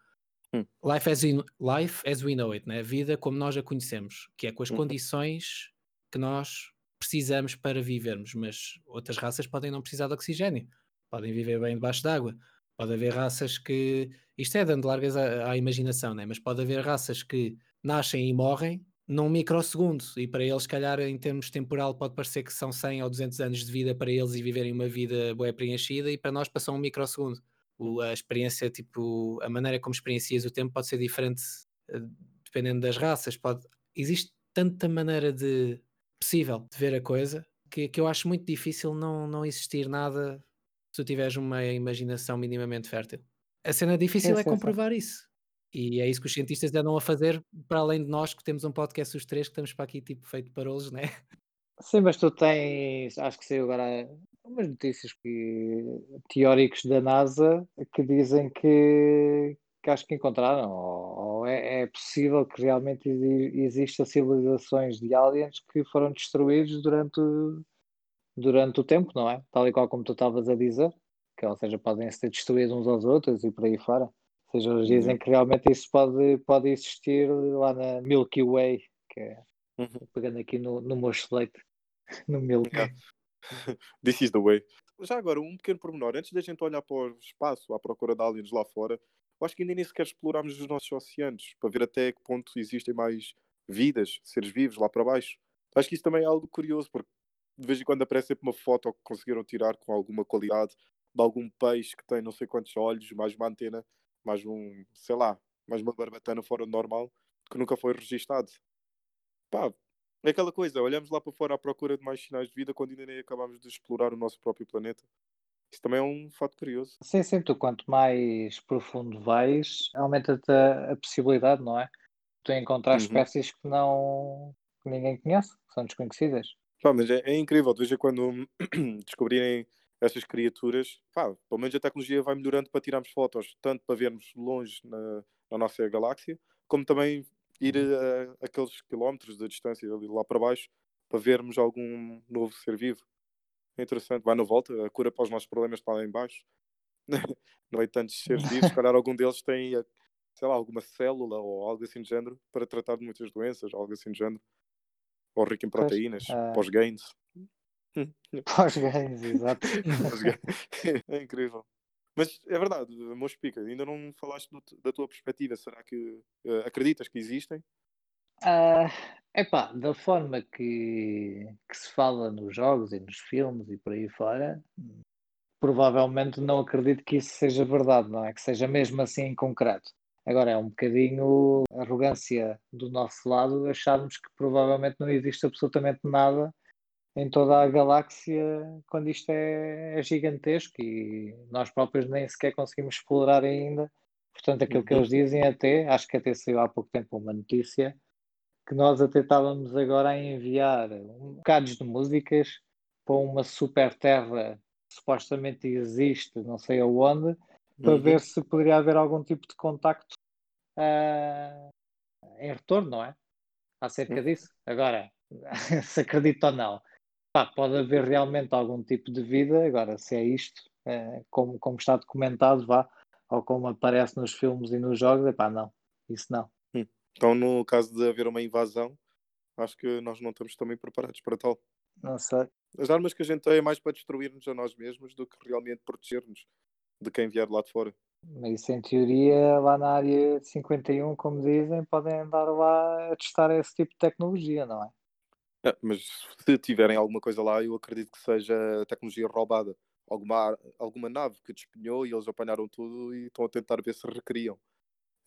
[SPEAKER 2] Hum.
[SPEAKER 3] life, as we, life as we know it, né? a vida como nós a conhecemos, que é com as
[SPEAKER 2] Uhum.
[SPEAKER 3] condições que nós precisamos para vivermos, mas outras raças podem não precisar de oxigênio, podem viver bem debaixo d'água. Pode haver raças que. Isto é dando largas à, à imaginação, né? mas pode haver raças que nascem e morrem num microsegundo e para eles, se calhar, em termos temporal, pode parecer que são 100 ou 200 anos de vida para eles e viverem uma vida bem preenchida e para nós passam um microsegundo. O, a experiência, tipo, a maneira como experiencias o tempo pode ser diferente eh, dependendo das raças. Pode, existe tanta maneira de possível de ver a coisa que, que eu acho muito difícil não, não existir nada se tu tiveres uma imaginação minimamente fértil. A cena difícil é
[SPEAKER 4] sim.
[SPEAKER 3] comprovar isso. E é isso que os cientistas andam a fazer, para além de nós que temos um podcast os três, que estamos para aqui tipo feito parolos, né?
[SPEAKER 4] Sim, mas tu tens, acho que saiu agora umas notícias que, teóricos da NASA que dizem que, que acho que encontraram, ou, ou é, é possível que realmente exi- existam civilizações de aliens que foram destruídos durante, durante o tempo, não é? Tal e qual como tu estavas a dizer, que, ou seja, podem ser destruídos uns aos outros e por aí fora. Ou seja, eles dizem
[SPEAKER 2] Yeah.
[SPEAKER 4] que realmente isso pode, pode existir lá na Milky Way, que é,
[SPEAKER 2] Uhum.
[SPEAKER 4] pegando aqui no, no meu slate, no Milky.
[SPEAKER 2] Yeah. This is the way. Já agora, um pequeno pormenor. Antes da gente olhar para o espaço, à procura de aliens lá fora, eu acho que ainda nem sequer explorámos os nossos oceanos para ver até que ponto existem mais vidas, seres vivos lá para baixo. Acho que isso também é algo curioso, porque de vez em quando aparece sempre uma foto que conseguiram tirar com alguma qualidade de algum peixe que tem não sei quantos olhos, mais uma antena, mais um, sei lá, mais uma barbatana fora do normal, que nunca foi registado. Pá, é aquela coisa, olhamos lá para fora à procura de mais sinais de vida quando ainda nem acabamos de explorar o nosso próprio planeta. Isso também é um fato curioso.
[SPEAKER 4] Sim, sim, tu quanto mais profundo vais, aumenta-te a, a possibilidade, não é? Tu encontrar
[SPEAKER 2] Uhum.
[SPEAKER 4] espécies que não que ninguém conhece, que são desconhecidas.
[SPEAKER 2] Pá, mas é, é incrível, de vez em quando descobrirem essas criaturas, pá, pelo menos a tecnologia vai melhorando para tirarmos fotos, tanto para vermos longe na, na nossa galáxia, como também ir a, aqueles quilómetros de distância ali lá para baixo para vermos algum novo ser vivo. É interessante, vai na volta, a cura para os nossos problemas está lá em baixo. Não é tantos seres vivos, se calhar algum deles tem, sei lá, alguma célula ou algo assim de género para tratar de muitas doenças, algo assim de género. Ou rico em
[SPEAKER 4] Pois,
[SPEAKER 2] proteínas,
[SPEAKER 4] ah.
[SPEAKER 2] pós gains.
[SPEAKER 4] Pós-ganhos, exato.
[SPEAKER 2] é incrível. Mas é verdade, meu Pica, ainda não falaste do- da tua perspectiva. Será que eh, acreditas que existem?
[SPEAKER 4] Ah, epá, da forma que, que se fala nos jogos e nos filmes e por aí fora, provavelmente não acredito que isso seja verdade, não é? Que seja mesmo assim em concreto. Agora é um bocadinho arrogância do nosso lado acharmos que provavelmente não existe absolutamente nada em toda a galáxia quando isto é, é gigantesco e nós próprios nem sequer conseguimos explorar ainda. Portanto, aquilo que
[SPEAKER 2] Uhum.
[SPEAKER 4] eles dizem até, acho que até saiu há pouco tempo uma notícia, que nós até estávamos agora a enviar um bocados de músicas para uma super terra que supostamente existe, não sei aonde, para
[SPEAKER 2] Uhum.
[SPEAKER 4] ver se poderia haver algum tipo de contacto ah, em retorno, não é? Acerca
[SPEAKER 2] Uhum.
[SPEAKER 4] disso. Agora, se acredito ou não, pá, pode haver realmente algum tipo de vida. Agora, se é isto, eh, como, como está documentado, vá, ou como aparece nos filmes e nos jogos, epá, não, isso não.
[SPEAKER 2] Então, no caso de haver uma invasão, acho que nós não estamos também preparados para tal.
[SPEAKER 4] Não sei.
[SPEAKER 2] As armas que a gente tem é mais para destruir-nos a nós mesmos do que realmente proteger-nos de quem vier de lá de fora.
[SPEAKER 4] Mas isso, em teoria, lá na área 51, como dizem, podem andar lá a testar esse tipo de tecnologia, não é?
[SPEAKER 2] É, mas se tiverem alguma coisa lá, eu acredito que seja tecnologia roubada. Alguma, alguma nave que despenhou e eles apanharam tudo e estão a tentar ver se recriam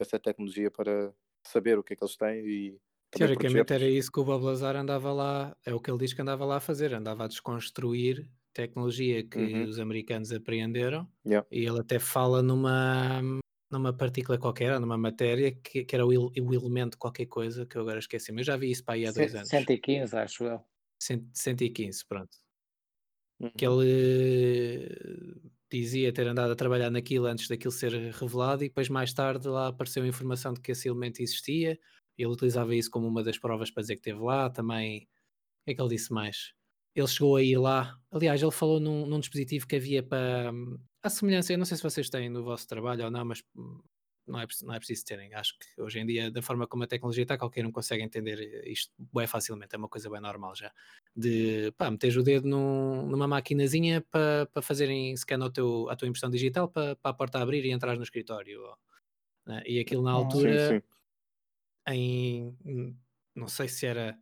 [SPEAKER 2] essa tecnologia para saber o que é que eles têm e
[SPEAKER 3] Teoricamente era isso que o Bob Lazar andava lá, é o que ele diz que andava lá a fazer, andava a desconstruir tecnologia que
[SPEAKER 2] Uhum.
[SPEAKER 3] os americanos apreenderam
[SPEAKER 2] Yeah.
[SPEAKER 3] e ele até fala numa, numa partícula qualquer, numa matéria que, que era o, o elemento qualquer coisa que eu agora esqueci, mas eu já vi isso para aí há dois
[SPEAKER 4] Ce-
[SPEAKER 3] anos.
[SPEAKER 4] 115, acho eu.
[SPEAKER 3] Cent- 115, pronto.
[SPEAKER 2] Uhum.
[SPEAKER 3] Que ele dizia ter andado a trabalhar naquilo antes daquilo ser revelado e depois mais tarde lá apareceu a informação de que esse elemento existia. Ele utilizava isso como uma das provas para dizer que esteve lá. Também, o que é que ele disse mais? Ele chegou a ir lá. Aliás, ele falou num, num dispositivo que havia para. A semelhança, eu não sei se vocês têm no vosso trabalho ou não, mas hum, não é, não é preciso terem. Acho que hoje em dia, da forma como a tecnologia está, qualquer um consegue entender isto bem facilmente. É uma coisa bem normal já. De pá, meteres o dedo num- numa maquinazinha para para fazerem scan ao teu, à tua impressão digital para, para a porta abrir e entrar no escritório. ou, né? E aquilo na
[SPEAKER 4] Uhum.
[SPEAKER 3] altura,
[SPEAKER 2] Sim, sim.
[SPEAKER 3] em hum, não sei se era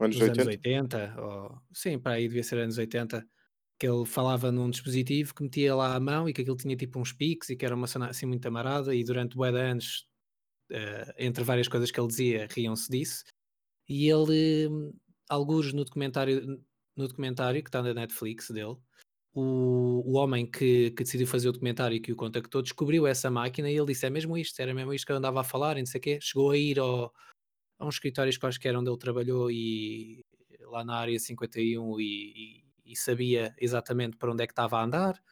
[SPEAKER 2] Anos
[SPEAKER 3] nos anos
[SPEAKER 2] 80.
[SPEAKER 3] 80, ou sim, para aí devia ser anos 80, que ele falava num dispositivo que metia lá a mão e que aquilo tinha tipo uns picos e que era uma cena assim muito amarada e durante bué de anos, eh, entre várias coisas que ele dizia, riam-se disso. E ele, algures no documentário, no documentário que está na Netflix dele, o, o homem que, que decidiu fazer o documentário e que o contactou descobriu essa máquina e ele disse: É mesmo isto, era mesmo isto que eu andava a falar, e não sei o quê. Chegou a ir ao, a uns escritórios quaisquer onde ele trabalhou e lá na área 51 e, e, e sabia exatamente para onde é que estava a andar,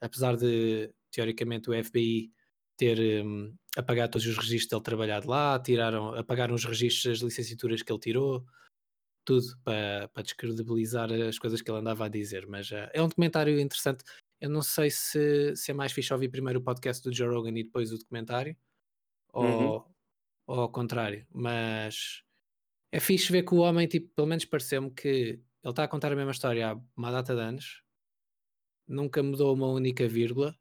[SPEAKER 3] apesar de teoricamente o FBI ter hum, apagado todos os registros dele trabalhado lá, tiraram, apagaram os registros das licenciaturas que ele tirou, tudo para, para descredibilizar as coisas que ele andava a dizer. Mas ah, é um documentário interessante. Eu não sei se, se é mais fixe ouvir primeiro o podcast do Joe Rogan e depois o documentário, ou, ou ao contrário, mas é fixe ver que o homem, tipo, pelo menos pareceu-me que ele está a contar a mesma história há uma data de anos, nunca mudou uma única vírgula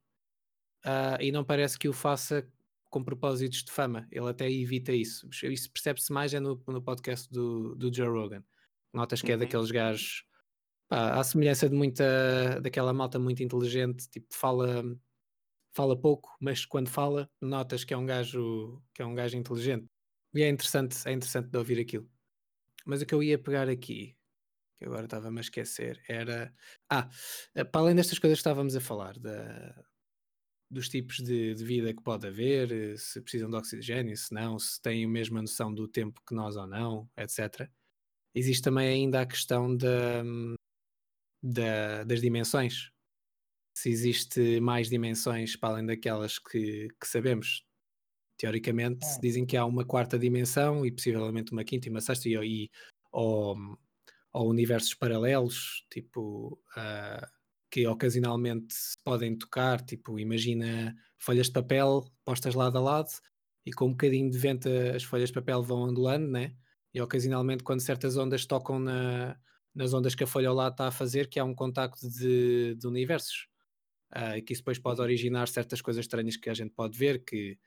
[SPEAKER 3] ah, e não parece que o faça com propósitos de fama. Ele até evita isso. Isso percebe-se mais é no, no podcast do, do Joe Rogan. Notas que é
[SPEAKER 2] Uhum.
[SPEAKER 3] daqueles gajos, pá, à semelhança de muita, daquela malta muito inteligente, tipo, fala, fala pouco, mas quando fala, notas que é um gajo, que é um gajo inteligente. E é interessante, é interessante de ouvir aquilo. Mas o que eu ia pegar aqui, que agora estava-me a esquecer, era. Ah, eh, para além destas coisas que estávamos a falar, da, dos tipos de, de vida que pode haver, eh, se precisam de oxigênio, se não, se têm a mesma noção do tempo que nós ou não, etc. Existe também ainda a questão da, da- das dimensões. Se existe mais dimensões para além daquelas que, que sabemos. Teoricamente,
[SPEAKER 4] Hum.
[SPEAKER 3] dizem que há uma quarta dimensão e possivelmente uma quinta e uma sexta, e, e ou, ou universos paralelos, tipo, ah, que ocasionalmente podem tocar, tipo, imagina folhas de papel postas lado a lado e com um bocadinho de vento as folhas de papel vão ondulando, né? E ocasionalmente quando certas ondas tocam na, nas ondas que a folha ao lado está a fazer, que há um contacto de, de universos. Ah, e que isso depois pode originar certas coisas estranhas que a gente pode ver, que,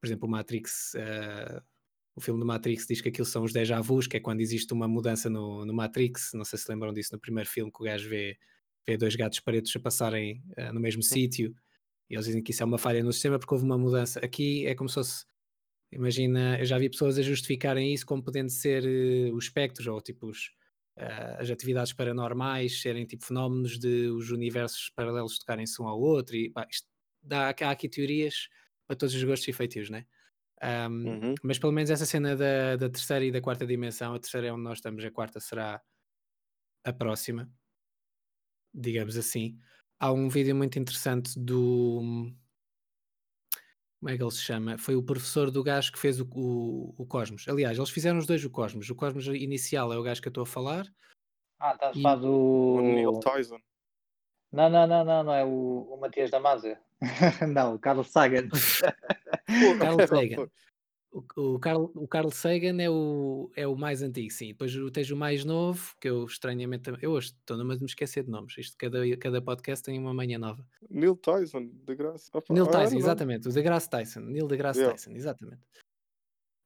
[SPEAKER 3] por exemplo, o Matrix, ah, o filme do Matrix diz que aquilo são os déjà vus, que é quando existe uma mudança no, no Matrix, não sei se lembram disso no primeiro filme, que o gajo vê, vê dois gatos pretos a passarem ah, no mesmo sítio, e eles dizem que isso é uma falha no sistema porque houve uma mudança. Aqui é como se fosse, imagina, eu já vi pessoas a justificarem isso como podendo ser eh, os espectros, ou tipo os, ah, as atividades paranormais serem tipo fenómenos de os universos paralelos tocarem-se um ao outro, e pá, isto dá, há aqui teorias para todos os gostos e feitios, né? Um,
[SPEAKER 2] Uhum.
[SPEAKER 3] Mas pelo menos essa cena da, da terceira e da quarta dimensão, a terceira é onde nós estamos, a quarta será a próxima, digamos assim. Há um vídeo muito interessante do. Como é que ele se chama? Foi o professor do gajo que fez o, o, o Cosmos. Aliás, eles fizeram os dois o Cosmos. O Cosmos inicial é o gajo que eu estou a falar.
[SPEAKER 4] Ah, estás a
[SPEAKER 3] E-
[SPEAKER 4] falar do.
[SPEAKER 2] O Neil Tyson.
[SPEAKER 4] Não, não, não, não, não é o, o Matias Damasio. não, o Carlos Sagan.
[SPEAKER 3] Carl Sagan. O, o, Carl, o Carl Sagan é o, é o mais antigo, sim. Depois o- tens o mais novo, que eu estranhamente. também- Eu hoje estou numa de me esquecer de nomes. Isto, cada, cada podcast tem uma manhã nova.
[SPEAKER 2] Neil Tyson, de graça.
[SPEAKER 3] Neil
[SPEAKER 2] ah,
[SPEAKER 3] Tyson,
[SPEAKER 2] não.
[SPEAKER 3] exatamente. O deGrasse Tyson. Neil deGrasse
[SPEAKER 2] Yeah.
[SPEAKER 3] Tyson, exatamente.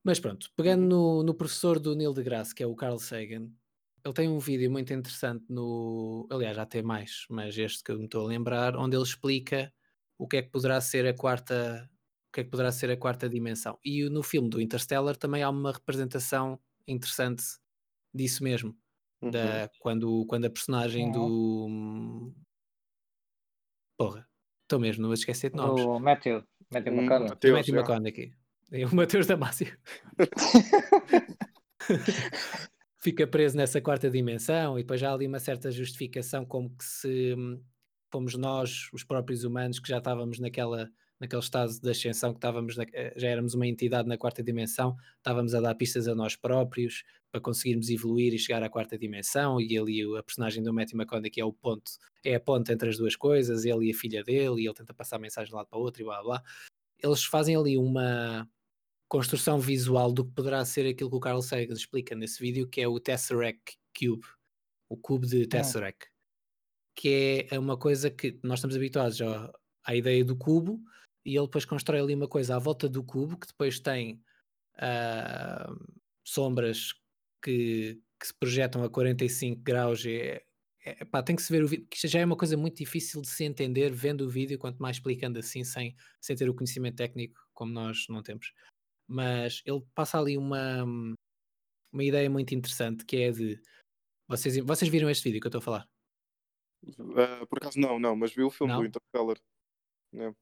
[SPEAKER 3] Mas pronto, pegando
[SPEAKER 2] Uhum.
[SPEAKER 3] no, no professor do Neil deGrasse, que é o Carl Sagan, ele tem um vídeo muito interessante no. Aliás, já tem mais, mas este que eu me estou a lembrar, onde ele explica o que é que poderá ser a quarta que é que poderá ser a quarta dimensão. E no filme do Interstellar também há uma representação interessante disso mesmo.
[SPEAKER 2] Uhum.
[SPEAKER 3] Da, quando, quando a personagem
[SPEAKER 4] Uhum.
[SPEAKER 3] do. Porra, estou mesmo, não vou esquecer de nomes.
[SPEAKER 4] Do Matthew, Matthew
[SPEAKER 2] Hum,
[SPEAKER 4] McConaughey.
[SPEAKER 2] Mateus,
[SPEAKER 3] Matthew. McConaughey. É o Mateus Damasio. Fica preso nessa quarta dimensão e depois já há ali uma certa justificação como que se hum, fomos nós, os próprios humanos, que já estávamos naquela, naquele estado de ascensão, que estávamos na- eh, já éramos uma entidade na quarta dimensão, estávamos a dar pistas a nós próprios para conseguirmos evoluir e chegar à quarta dimensão e ali o- a personagem do Matthew McConaughey que é o ponto, é a ponte entre as duas coisas, ele e a filha dele, e ele tenta passar a mensagem de um lado para o outro e blá blá. Eles fazem ali uma construção visual do que poderá ser aquilo que o Carl Sagan explica nesse vídeo, que é o Tesseract Cube, o cubo de Tesseract, que é uma coisa que nós estamos habituados à ideia do cubo, e ele depois constrói ali uma coisa à volta do cubo que depois tem ah, sombras que, que se projetam a 45 graus. e É, é, pá, tem que se ver o vídeo, que isto já é uma coisa muito difícil de se entender vendo o vídeo, quanto mais explicando assim, sem, sem ter o conhecimento técnico como nós não temos mas ele passa ali uma, uma ideia muito interessante que é de vocês, vocês viram este vídeo que eu estou a falar?
[SPEAKER 2] Ah, por acaso não, não, mas vi o filme
[SPEAKER 3] Não?
[SPEAKER 2] do Interstellar. É.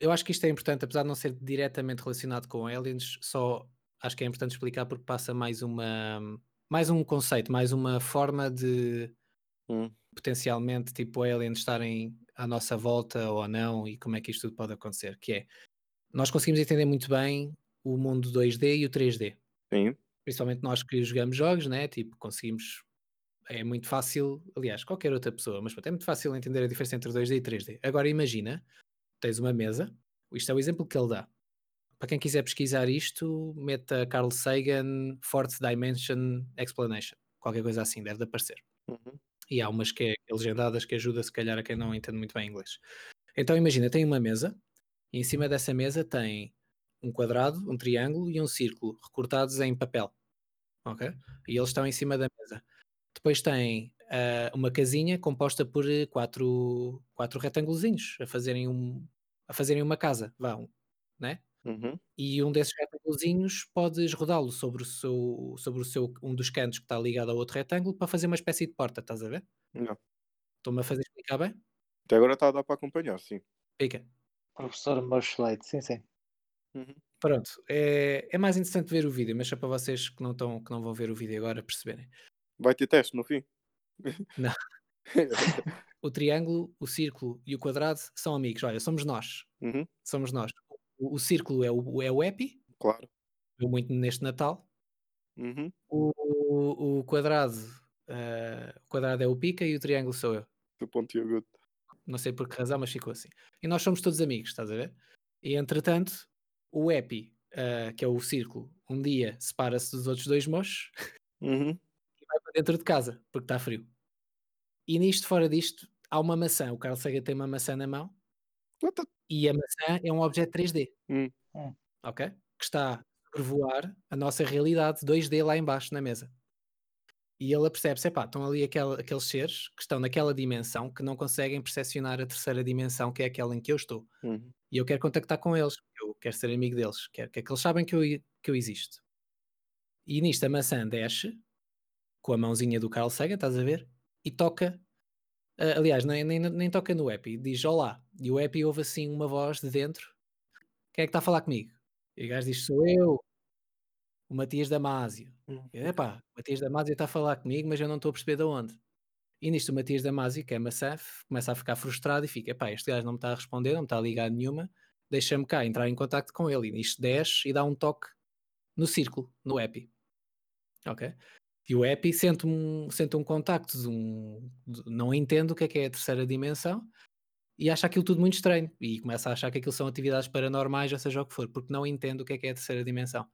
[SPEAKER 3] Eu acho que isto é importante, apesar de não ser diretamente relacionado com aliens, só acho que é importante explicar porque passa mais uma mais um conceito, mais uma forma de
[SPEAKER 2] Hum.
[SPEAKER 3] potencialmente tipo aliens estarem à nossa volta ou não e como é que isto tudo pode acontecer, que é nós conseguimos entender muito bem o mundo 2D e o 3D.
[SPEAKER 2] Sim.
[SPEAKER 3] principalmente nós que jogamos jogos, né? Tipo, conseguimos. É muito fácil, aliás, qualquer outra pessoa, mas pronto, é muito fácil entender a diferença entre 2D e 3D. Agora imagina, tens uma mesa, isto é o exemplo que ele dá. Para quem quiser pesquisar isto, meta Carl Sagan Fourth Dimension Explanation, qualquer coisa assim, deve de aparecer.
[SPEAKER 2] Uhum.
[SPEAKER 3] E há umas que é legendadas que ajuda se calhar a quem não entende muito bem inglês. Então imagina, tem uma mesa e em cima dessa mesa tem um quadrado, um triângulo e um círculo recortados em papel. Ok? E eles estão em cima da mesa. Depois tem ah, uma casinha composta por eh, quatro, quatro retângulozinhos a fazerem, um, a fazerem uma casa. Vão, né?
[SPEAKER 2] Uhum.
[SPEAKER 3] E um desses retângulozinhos podes rodá-lo sobre o seu, sobre o seu, um dos cantos que está ligado ao outro retângulo para fazer uma espécie de porta, estás a ver?
[SPEAKER 2] Não.
[SPEAKER 3] Estou-me a fazer explicar bem?
[SPEAKER 2] Até agora está a dar para acompanhar, sim.
[SPEAKER 3] Fica.
[SPEAKER 4] Professor Moschleite, sim, sim.
[SPEAKER 2] Uhum.
[SPEAKER 3] Pronto, é, é mais interessante ver o vídeo, mas só para vocês que não, estão, que não vão ver o vídeo agora perceberem.
[SPEAKER 2] Vai ter teste no fim?
[SPEAKER 3] Não. O triângulo, o círculo e o quadrado são amigos. Olha, somos nós.
[SPEAKER 2] Uhum.
[SPEAKER 3] Somos nós. O, o círculo é o, é o EPI,
[SPEAKER 2] Claro.
[SPEAKER 3] eu muito neste Natal.
[SPEAKER 2] Uhum.
[SPEAKER 3] O, o, o quadrado, ah, o quadrado é o pica e o triângulo sou eu.
[SPEAKER 2] Do ponto agudo.
[SPEAKER 3] Não sei por que razão, mas ficou assim. E nós somos todos amigos, estás a ver? E entretanto, o EPI, ah, que é o círculo, um dia separa-se dos outros dois mochos
[SPEAKER 2] Uhum.
[SPEAKER 3] Dentro de casa, porque está frio. E nisto, fora disto, há uma maçã. O Carl Sagan tem uma maçã na mão e a maçã é um objeto 3D.
[SPEAKER 2] Hum.
[SPEAKER 4] Hum.
[SPEAKER 3] Ok? Que está a sobrevoar a nossa realidade 2D lá embaixo na mesa. E ele apercebe-se, epá, estão ali aquela- aqueles seres que estão naquela dimensão que não conseguem percepcionar a terceira dimensão, que é aquela em que eu estou.
[SPEAKER 2] Uhum.
[SPEAKER 3] E eu quero contactar com eles, eu quero ser amigo deles, quero, quero que eles sabem que eu, que eu existo. E nisto a maçã desce, com a mãozinha do Carl Sagan, estás a ver? E toca, ah, aliás, nem, nem, nem toca no Epi, diz olá. E o Epi ouve assim uma voz de dentro: quem é que está a falar comigo? E o gajo diz: sou eu, o Matias Damasio. E, Epá, o Matias Damasio está a falar comigo, mas eu não estou a perceber de onde. E nisto o Matias Damasio, que é maçã, começa a ficar frustrado e fica: epá, este gajo não me está a responder, não me está a ligar nenhuma, deixa-me cá entrar em contacto com ele. E nisto desce e dá um toque no círculo, no Epi. Ok? E o Epi sente um, sente um contacto de um. de- não entende o que é que é a terceira dimensão e acha aquilo tudo muito estranho. E começa a achar que aquilo são atividades paranormais, ou seja o que for, porque não entende o que é que é a terceira dimensão.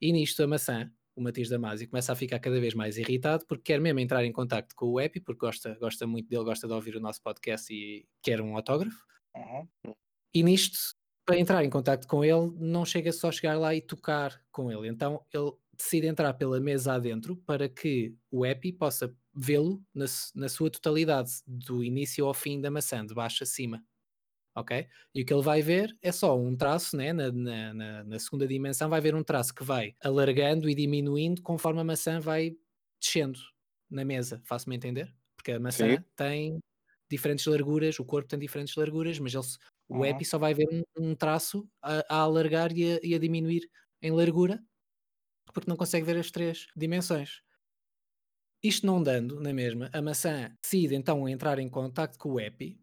[SPEAKER 3] E nisto a maçã, o Matias Damasio, começa a ficar cada vez mais irritado porque quer mesmo entrar em contacto com o Epi, porque gosta, gosta muito dele, gosta de ouvir o nosso podcast e quer um autógrafo.
[SPEAKER 4] Uhum.
[SPEAKER 3] E nisto, para entrar em contacto com ele, não chega só a chegar lá e tocar com ele. Então ele decide entrar pela mesa adentro para que o Epi possa vê-lo na, na sua totalidade, do início ao fim da maçã, de baixo a cima. ok? E o que ele vai ver é só um traço, né? na, na, na, segunda dimensão vai ver um traço que vai alargando e diminuindo conforme a maçã vai descendo na mesa, faço-me entender? Porque a maçã
[SPEAKER 2] Sim.
[SPEAKER 3] tem diferentes larguras, o corpo tem diferentes larguras, mas ele, o
[SPEAKER 4] Uhum.
[SPEAKER 3] EPI só vai ver um, um traço a, a alargar e a, e a diminuir em largura, porque não consegue ver as três dimensões. Isto não dando na mesma, a maçã decide então entrar em contacto com o EPI,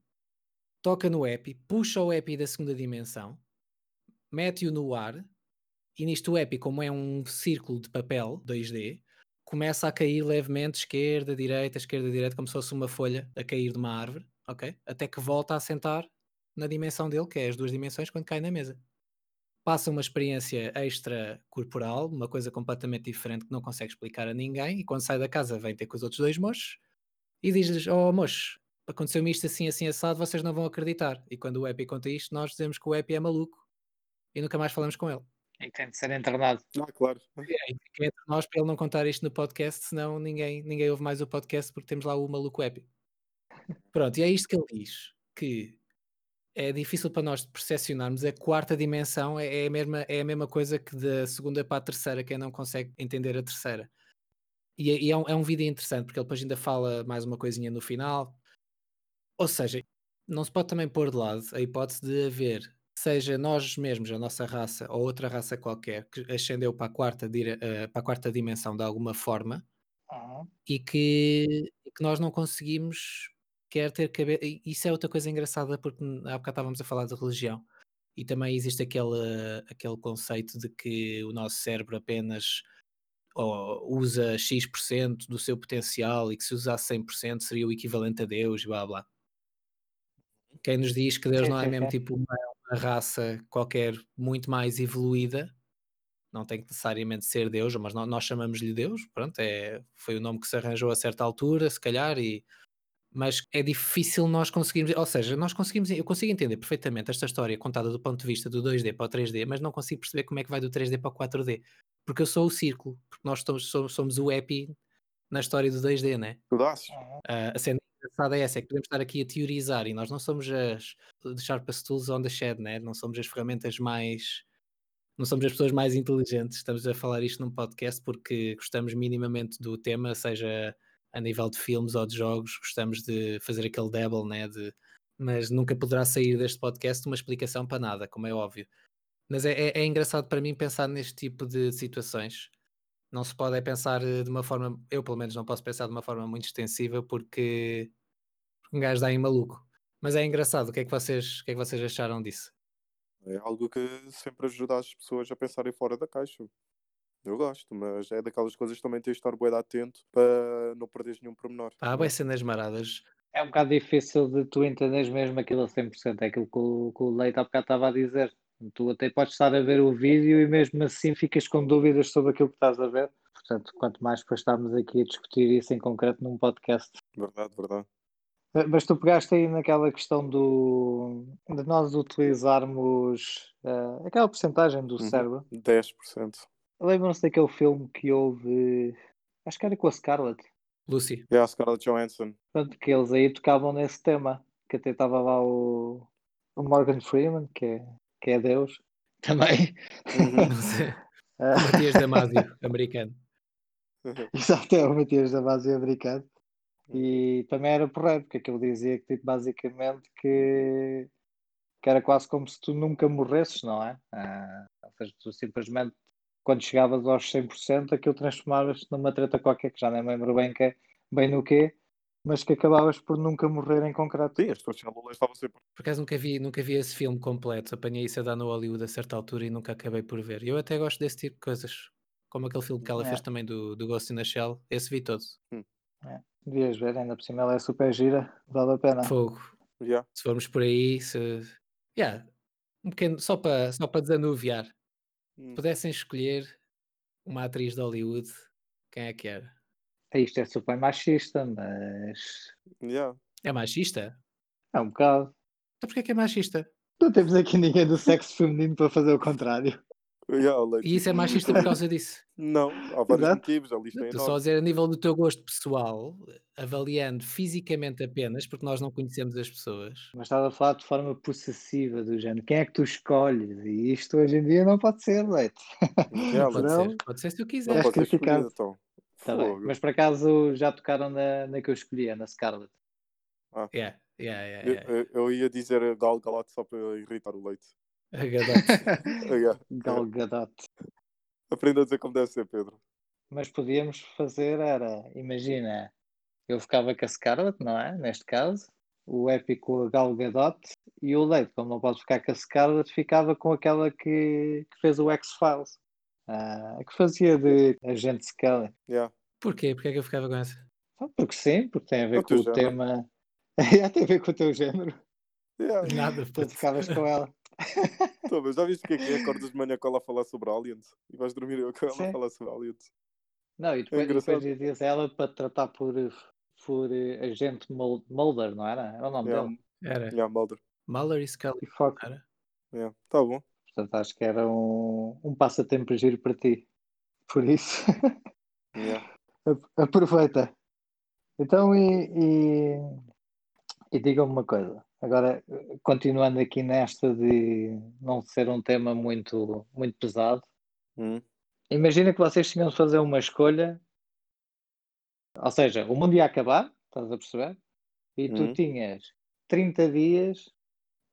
[SPEAKER 3] toca no EPI, puxa o EPI da segunda dimensão, mete-o no ar, e nisto o EPI, como é um círculo de papel 2D, começa a cair levemente esquerda, direita, esquerda, direita, como se fosse uma folha a cair de uma árvore, ok? Até que volta a sentar na dimensão dele, que é as duas dimensões, quando cai na mesa. Passa uma experiência extra corporal, uma coisa completamente diferente que não consegue explicar a ninguém, e quando sai da casa vem ter com os outros dois moços e diz-lhes: Oh, moços, aconteceu-me isto assim, assim, assado, vocês não vão acreditar. E quando o Epi conta isto, nós dizemos que o Epi é maluco e nunca mais falamos com ele.
[SPEAKER 4] E tem de ser internado.
[SPEAKER 2] Ah, claro.
[SPEAKER 3] E fica entre nós para ele não contar isto no podcast, senão ninguém, ninguém ouve mais o podcast porque temos lá o maluco Epi. Pronto, e é isto que ele diz: que é difícil para nós percepcionarmos a quarta dimensão, é, é a mesma, é a mesma coisa que da segunda para a terceira, quem não consegue entender a terceira. E, é- e é, um, é um vídeo interessante, porque ele depois ainda fala mais uma coisinha no final. Ou seja, não se pode também pôr de lado a hipótese de haver, seja nós mesmos, a nossa raça, ou outra raça qualquer, que ascendeu para a quarta, eh, para a quarta dimensão de alguma forma,
[SPEAKER 4] Uhum.
[SPEAKER 3] e que, e que nós não conseguimos quer ter cabeça. Isso é outra coisa engraçada, porque há bocado estávamos a falar de religião e também existe aquele, aquele conceito de que o nosso cérebro apenas usa X% do seu potencial e que se usasse 100% seria o equivalente a Deus e blá blá. Quem nos diz que Deus não é mesmo tipo uma, uma raça qualquer muito mais evoluída, não tem que necessariamente ser Deus, mas nó- nós chamamos-lhe Deus, pronto, é, foi o nome que se arranjou a certa altura, se calhar, e, mas é difícil nós conseguirmos, ou seja, nós conseguimos, eu consigo entender perfeitamente esta história contada do ponto de vista do 2D para o 3D, mas não consigo perceber como é que vai do 3D para o 4D, porque eu sou o círculo, porque nós somos, somos, somos o EPI na história do 2D, né?
[SPEAKER 2] Tu dás?
[SPEAKER 4] Uhum.
[SPEAKER 3] Ah, a cena engraçada é essa, é que podemos estar aqui a teorizar e nós não somos as the sharpest tools on the shed, né? não somos as ferramentas mais não somos as pessoas mais inteligentes, estamos a falar isto num podcast porque gostamos minimamente do tema, seja a nível de filmes ou de jogos, gostamos de fazer aquele dabble, né? de, mas nunca poderá sair deste podcast uma explicação para nada, como é óbvio. Mas é, é- é engraçado para mim pensar neste tipo de situações. Não se pode é pensar eh, de uma forma, eu pelo menos não posso pensar de uma forma muito extensiva porque um gajo dá em maluco. Mas é engraçado, o que é que vocês, o que é que vocês acharam disso?
[SPEAKER 2] É algo que sempre ajuda as pessoas a pensarem fora da caixa. Eu gosto, mas é daquelas coisas que também tens de estar bué atento para não perderes nenhum pormenor.
[SPEAKER 3] Há
[SPEAKER 2] não é?
[SPEAKER 3] boas cenas maradas.
[SPEAKER 4] É um bocado difícil de tu entenderes mesmo aquilo a 100%. É aquilo que o, que o Leite há bocado estava a dizer. Tu até podes estar a ver o vídeo e mesmo assim ficas com dúvidas sobre aquilo que estás a ver. Portanto, quanto mais depois estarmos aqui a discutir isso em concreto num podcast.
[SPEAKER 2] Verdade, verdade.
[SPEAKER 4] Eh, Mas tu pegaste aí naquela questão do, de nós utilizarmos eh, aquela porcentagem do
[SPEAKER 2] Uhum.
[SPEAKER 4] cérebro.
[SPEAKER 2] 10%.
[SPEAKER 4] Lembram-se daquele filme que houve, acho que era com a Scarlett,
[SPEAKER 3] Lucy,
[SPEAKER 2] É a Scarlett Johansson.
[SPEAKER 4] Portanto, que eles aí tocavam nesse tema, que até estava lá o, o Morgan Freeman, que é, que é Deus, também.
[SPEAKER 2] Uhum.
[SPEAKER 4] Ah,
[SPEAKER 3] o Matias Damasio, americano.
[SPEAKER 4] Exato, é o Matias da base americano. E também era porreiro, porque aquilo dizia que tipo, basicamente que, que era quase como se tu nunca morresses, não é? Ah, ou seja, tu simplesmente quando chegavas aos 100% aquilo transformavas-te numa treta qualquer, que já nem me lembro bem, que, bem no quê, mas que acabavas por nunca morrer em concreto.
[SPEAKER 2] Sim, as tuas células estavam sempre.
[SPEAKER 3] Por acaso nunca vi, nunca vi esse filme completo, apanhei isso a dar no Hollywood a certa altura e nunca acabei por ver. Eu até gosto desse tipo de coisas, como aquele filme que ela
[SPEAKER 4] É.
[SPEAKER 3] fez também do, do Ghost in the Shell, esse vi todo.
[SPEAKER 4] Devias ver, ainda por cima ela é super gira, vale a pena.
[SPEAKER 3] Fogo.
[SPEAKER 2] Yeah.
[SPEAKER 3] Se formos por aí, se. Yeah, um pequeno, só para só para desanuviar.
[SPEAKER 2] Hum.
[SPEAKER 3] Pudessem escolher uma atriz de Hollywood, quem é que era?
[SPEAKER 4] Isto é super machista, mas
[SPEAKER 2] Yeah.
[SPEAKER 3] É machista?
[SPEAKER 4] é um bocado.
[SPEAKER 3] Então porquê que é machista?
[SPEAKER 4] Não temos aqui ninguém do sexo feminino para fazer o contrário.
[SPEAKER 2] Yeah.
[SPEAKER 3] E isso é machista por causa disso.
[SPEAKER 2] Não, há vários
[SPEAKER 4] Exato.
[SPEAKER 2] motivos, a lista é
[SPEAKER 3] Estou só a dizer a nível do teu gosto pessoal, avaliando fisicamente apenas, porque nós não conhecemos as pessoas.
[SPEAKER 4] Mas estava a falar de forma possessiva do género. Quem é que tu escolhes? E isto hoje em dia não pode ser, leite.
[SPEAKER 2] Yeah,
[SPEAKER 3] Pode
[SPEAKER 4] Não.
[SPEAKER 3] ser, pode ser se tu quiseres.
[SPEAKER 2] Pode ser então.
[SPEAKER 4] Tá bem. Mas por acaso já tocaram na, na que eu escolhi, na Scarlett.
[SPEAKER 3] Yeah, yeah, yeah,
[SPEAKER 2] Eu,
[SPEAKER 3] yeah.
[SPEAKER 2] eu- eu ia dizer Gal Galate só para irritar o leite.
[SPEAKER 3] A gadote.
[SPEAKER 2] Ah, yeah.
[SPEAKER 4] Gal Gadot.
[SPEAKER 2] Aprenda a dizer como deve ser, Pedro.
[SPEAKER 4] Mas podíamos fazer era, imagina, eu ficava com a Scarlett, não é? Neste caso, o Epi com a Gal Gadot e o Leite, como não pode ficar com a Scarlett, ficava com aquela que, que fez o X-Files. Ah, que fazia de agente Scully.
[SPEAKER 2] Yeah.
[SPEAKER 3] Porquê? Porquê é que eu ficava com essa?
[SPEAKER 4] Ah, Porque sim, porque tem a ver
[SPEAKER 2] O
[SPEAKER 4] com o
[SPEAKER 2] género.
[SPEAKER 4] tema. Já tem a ver com o teu género.
[SPEAKER 2] Yeah.
[SPEAKER 3] Nada.
[SPEAKER 4] Tu ficavas com ela.
[SPEAKER 2] Então, mas já viste o que é que é? Acordas de manhã com ela a falar sobre aliens e vais dormir com ela
[SPEAKER 4] Sim.
[SPEAKER 2] a falar sobre aliens.
[SPEAKER 4] Não, e depois,
[SPEAKER 2] engraçado.
[SPEAKER 4] depois ela para tratar por, por eh, agente Mul- Mulder, não era? Era o nome
[SPEAKER 2] Yeah.
[SPEAKER 4] dele.
[SPEAKER 3] Era
[SPEAKER 2] Yeah, Mulder.
[SPEAKER 3] Muller e Scully.
[SPEAKER 4] E.
[SPEAKER 3] Era.
[SPEAKER 2] Yeah. Tá bom.
[SPEAKER 4] Portanto, acho que era um, um passatempo giro para ti. Por isso,
[SPEAKER 2] Yeah.
[SPEAKER 4] ap- aproveita. Então, e, e, e diga-me uma coisa. Agora, continuando aqui nesta de não ser um tema muito, muito pesado,
[SPEAKER 2] Hum.
[SPEAKER 4] imagina que vocês tinham de fazer uma escolha, ou seja, o mundo ia acabar, estás a perceber? E tu
[SPEAKER 2] Uhum.
[SPEAKER 4] tinhas 30 dias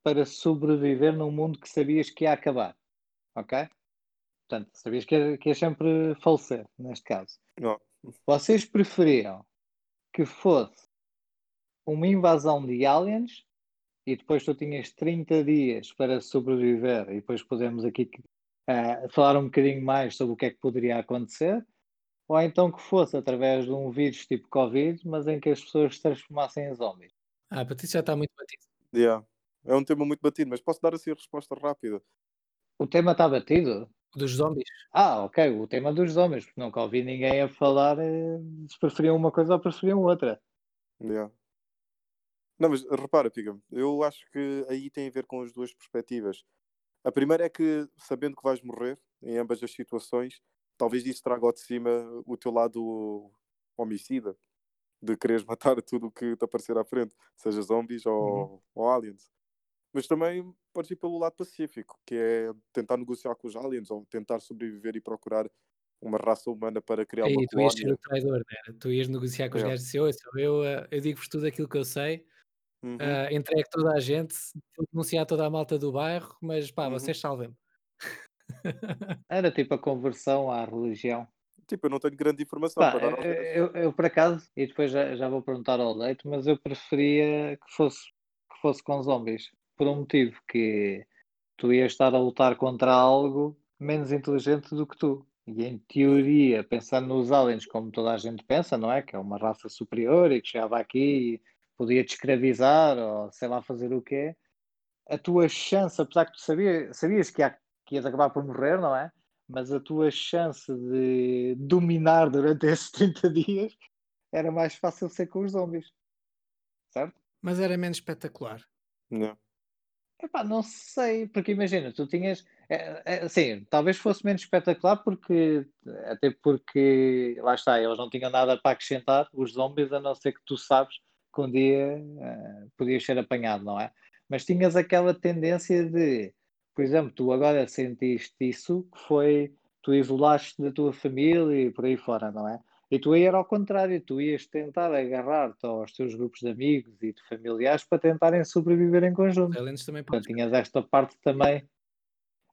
[SPEAKER 4] para sobreviver num mundo que sabias que ia acabar, ok? Portanto, sabias que ia, que ia sempre falecer, neste caso.
[SPEAKER 2] Não.
[SPEAKER 4] Vocês preferiam que fosse uma invasão de aliens e depois tu tinhas 30 dias para sobreviver e depois podemos aqui eh, falar um bocadinho mais sobre o que é que poderia acontecer ou então que fosse através de um vírus tipo Covid, mas em que as pessoas se transformassem em zombies.
[SPEAKER 3] Ah, para ti já está muito batido.
[SPEAKER 2] Yeah. É um tema muito batido, mas posso dar assim a resposta rápida.
[SPEAKER 4] O tema está batido?
[SPEAKER 3] Dos zombies.
[SPEAKER 4] Ah, ok, o tema dos zombies, porque nunca ouvi ninguém a falar eh, se preferiam uma coisa ou preferiam outra.
[SPEAKER 2] Yeah. Não, mas repara, Piga, eu acho que aí tem a ver com as duas perspectivas. A primeira é que, sabendo que vais morrer em ambas as situações, talvez isso traga ao de cima o teu lado homicida, de quereres matar tudo o que te aparecer à frente, seja zombies ou, ou aliens. Mas também podes ir pelo lado pacífico, que é tentar negociar com os aliens ou tentar sobreviver e procurar uma raça humana para criar uma
[SPEAKER 3] Aí tu ias ser
[SPEAKER 2] colónia.
[SPEAKER 3] o traidor, né? Tu ias negociar com os
[SPEAKER 2] Yeah.
[SPEAKER 3] gajos e dizer, eu, eh, eu digo-vos tudo aquilo que eu sei,
[SPEAKER 2] Uhum.
[SPEAKER 3] uh, entregue toda a gente, vou denunciar toda a malta do bairro, mas pá,
[SPEAKER 2] Uhum.
[SPEAKER 3] vocês salvem-me.
[SPEAKER 4] Era tipo a conversão à religião.
[SPEAKER 2] Tipo, eu não tenho grande informação
[SPEAKER 4] Pá,
[SPEAKER 2] para dar
[SPEAKER 4] eu, eu, eu, por acaso, e depois já, já vou perguntar ao leite, mas eu preferia que fosse, que fosse com zombies. Por um motivo que tu ias estar a lutar contra algo menos inteligente do que tu. E em teoria, pensando nos aliens como toda a gente pensa, não é? Que é uma raça superior e que chegava aqui e podia te escravizar ou sei lá fazer o quê. A tua chance, apesar que tu sabia, sabias que, ia, que ias acabar por morrer, não é? Mas a tua chance de dominar durante esses 30 dias era mais fácil ser com os zombies. Certo?
[SPEAKER 3] Mas era menos espetacular.
[SPEAKER 2] Não.
[SPEAKER 4] Epá, não sei, porque imagina, tu tinhas. É, é, sim, talvez fosse menos espetacular, porque até porque lá está, eles não tinham nada para acrescentar, os zombies, a não ser que tu sabes que um dia uh, podias ser apanhado, não é? Mas tinhas aquela tendência de, por exemplo, tu agora sentiste isso, que foi tu isolaste da tua família e por aí fora, não é? E tu aí era ao contrário, tu ias tentar agarrar-te aos teus grupos de amigos e de familiares para tentarem sobreviver em conjunto.
[SPEAKER 3] Aliens também
[SPEAKER 4] Portanto,
[SPEAKER 3] podem.
[SPEAKER 4] tinhas esta parte também.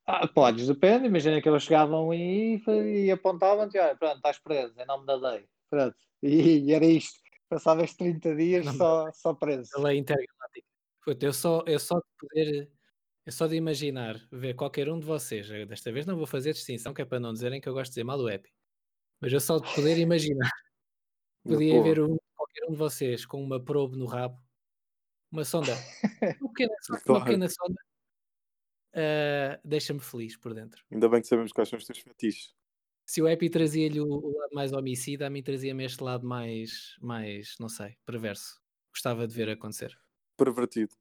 [SPEAKER 4] Ah, podes, depende. Imagina que eles chegavam e, e apontavam-te: olha, pronto, estás preso, em nome da lei. Pronto. E, e era isto. Passavas 30 dias
[SPEAKER 3] Não,
[SPEAKER 4] só, só preso.
[SPEAKER 3] A lei intergaláctica. Eu só, eu só de poder, eu só de imaginar ver qualquer um de vocês, eu desta vez não vou fazer distinção, que é para não dizerem que eu gosto de dizer mal do Epi, mas eu só de poder imaginar, podia ver um, qualquer um de vocês com uma probe no rabo, uma sonda, uma pequena, sonda, uma pequena sonda, ah, deixa-me feliz por dentro.
[SPEAKER 2] Ainda bem que sabemos quais são os teus fetiches.
[SPEAKER 3] Se o Epi trazia-lhe o, o lado mais homicida, a mim trazia-me este lado mais, mais, não sei, perverso. Gostava de ver acontecer.
[SPEAKER 2] Pervertido.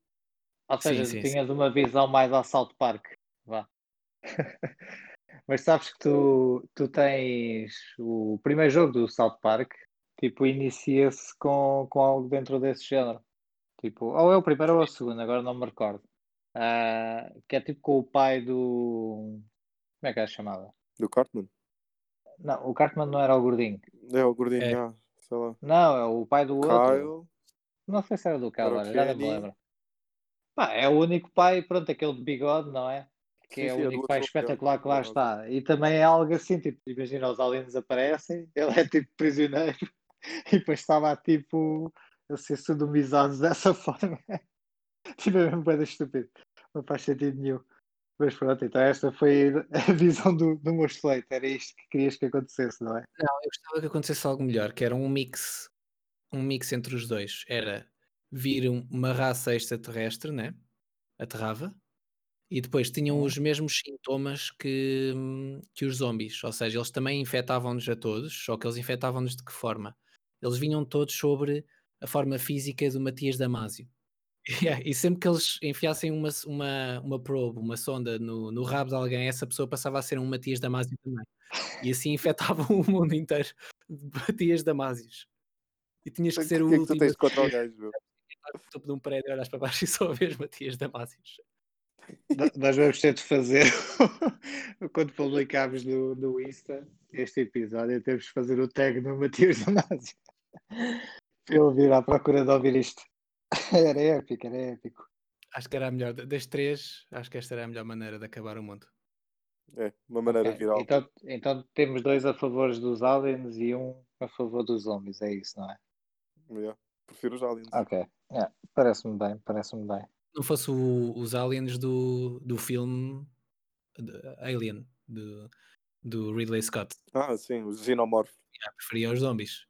[SPEAKER 4] Ou seja,
[SPEAKER 3] Sim, sim,
[SPEAKER 4] tinhas uma visão mais ao South Park. Vá. Mas sabes que tu, tu tens o primeiro jogo do South Park, tipo, inicia-se com, com algo dentro desse género. Tipo, ou é o primeiro ou é o segundo, agora não me recordo. Ah, que é tipo com o pai do. Como é que é chamada?
[SPEAKER 2] Do Cartman?
[SPEAKER 4] Não, o Cartman não era o gordinho.
[SPEAKER 2] É, o gordinho,
[SPEAKER 3] É.
[SPEAKER 2] já, sei lá.
[SPEAKER 4] Não, é o pai do outro.
[SPEAKER 2] Kyle.
[SPEAKER 4] Não sei se era do Kyle,
[SPEAKER 2] Era
[SPEAKER 4] já não me lembro. Pá, é o único pai, pronto, aquele de bigode, não é? Que
[SPEAKER 2] Sim,
[SPEAKER 4] é
[SPEAKER 2] sim,
[SPEAKER 4] o
[SPEAKER 2] é
[SPEAKER 4] único
[SPEAKER 2] outro
[SPEAKER 4] pai espetacular que lá está. E também é algo assim, tipo, imagina, os aliens aparecem, ele é tipo prisioneiro e depois estava tipo a ser sodomizado dessa forma. Tipo, é mesmo bem estúpido. Não faz sentido nenhum. Mas pronto, então esta foi a visão do, do meu slate. Era isto que querias que acontecesse, não é?
[SPEAKER 3] Não, eu gostava que acontecesse algo melhor, que era um mix, um mix entre os dois. Era vir um- uma raça extraterrestre, né? Aterrava, e depois tinham
[SPEAKER 4] Uhum.
[SPEAKER 3] os mesmos sintomas que, que os zombies, ou seja, eles também infectavam-nos a todos, só que eles infectavam-nos de que forma? Eles vinham todos sobre a forma física do Matias Damasio. Yeah, e sempre que eles enfiassem uma, uma, uma probe, uma sonda no, no rabo de alguém, essa pessoa passava a ser um Matias Damasio também. E assim infetavam o mundo inteiro de Matias Damásios. E tinhas que ser o
[SPEAKER 2] O que é que tu
[SPEAKER 3] último
[SPEAKER 2] tens contra o gajo, meu?
[SPEAKER 3] no topo de um prédio, olhas para baixo e só vês Matias Damásios.
[SPEAKER 4] Nós vamos ter de fazer quando publicarmos no, no Insta este episódio, temos de fazer o tag no Matias Damasio para ele vir à procura de ouvir isto. Era épico, era épico.
[SPEAKER 3] Acho que era a melhor, das três, acho que esta era a melhor maneira de acabar o mundo.
[SPEAKER 2] É, uma maneira
[SPEAKER 4] Ok,
[SPEAKER 2] viral.
[SPEAKER 4] Então, então temos dois a favor dos aliens e um a favor dos zombies, é isso, não é?
[SPEAKER 2] Yeah. Prefiro os aliens.
[SPEAKER 4] Ok, yeah, parece-me bem, parece-me bem.
[SPEAKER 3] Não fosse o- os aliens do, do filme de- Alien, do, do Ridley Scott.
[SPEAKER 2] Ah, sim, os xenomorphs.
[SPEAKER 3] Já preferia os zombies.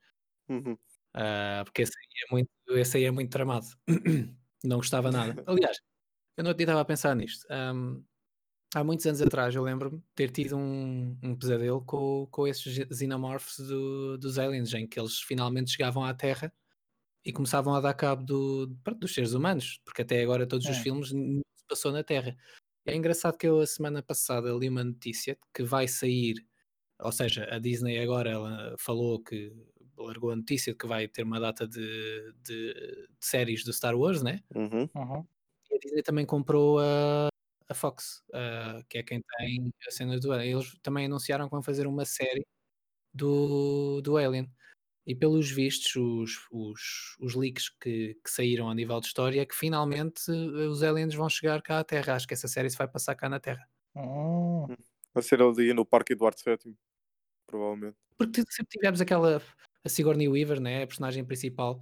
[SPEAKER 2] Uhum.
[SPEAKER 3] Ah, porque aí, é muito, esse aí é muito tramado. Não gostava nada. Aliás, eu não estava a pensar nisto. Ahm, há muitos anos atrás eu lembro-me de ter tido um, um pesadelo com, com esses xenomorphs do- dos aliens, em que eles finalmente chegavam à Terra e começavam a dar cabo do, dos seres humanos, porque até agora todos os
[SPEAKER 4] É.
[SPEAKER 3] filmes não se passou na Terra. É engraçado que eu a semana passada li uma notícia que vai sair, ou seja, a Disney agora ela falou que largou a notícia de que vai ter uma data de, de- de séries do Star Wars, né?
[SPEAKER 2] Uhum.
[SPEAKER 4] Uhum.
[SPEAKER 3] E a Disney também comprou a, a Fox, que é quem tem a cena do Alien. Eles também anunciaram que vão fazer uma série do, do Alien. E pelos vistos, os, os, os leaks que, que saíram a nível de história é que finalmente eh, os aliens vão chegar cá à Terra. Acho que essa série se vai passar cá na Terra.
[SPEAKER 4] Hum,
[SPEAKER 2] Vai ser ali no Parque Eduardo VII, provavelmente.
[SPEAKER 3] Porque sempre tivemos aquela a Sigourney Weaver, né, a personagem principal,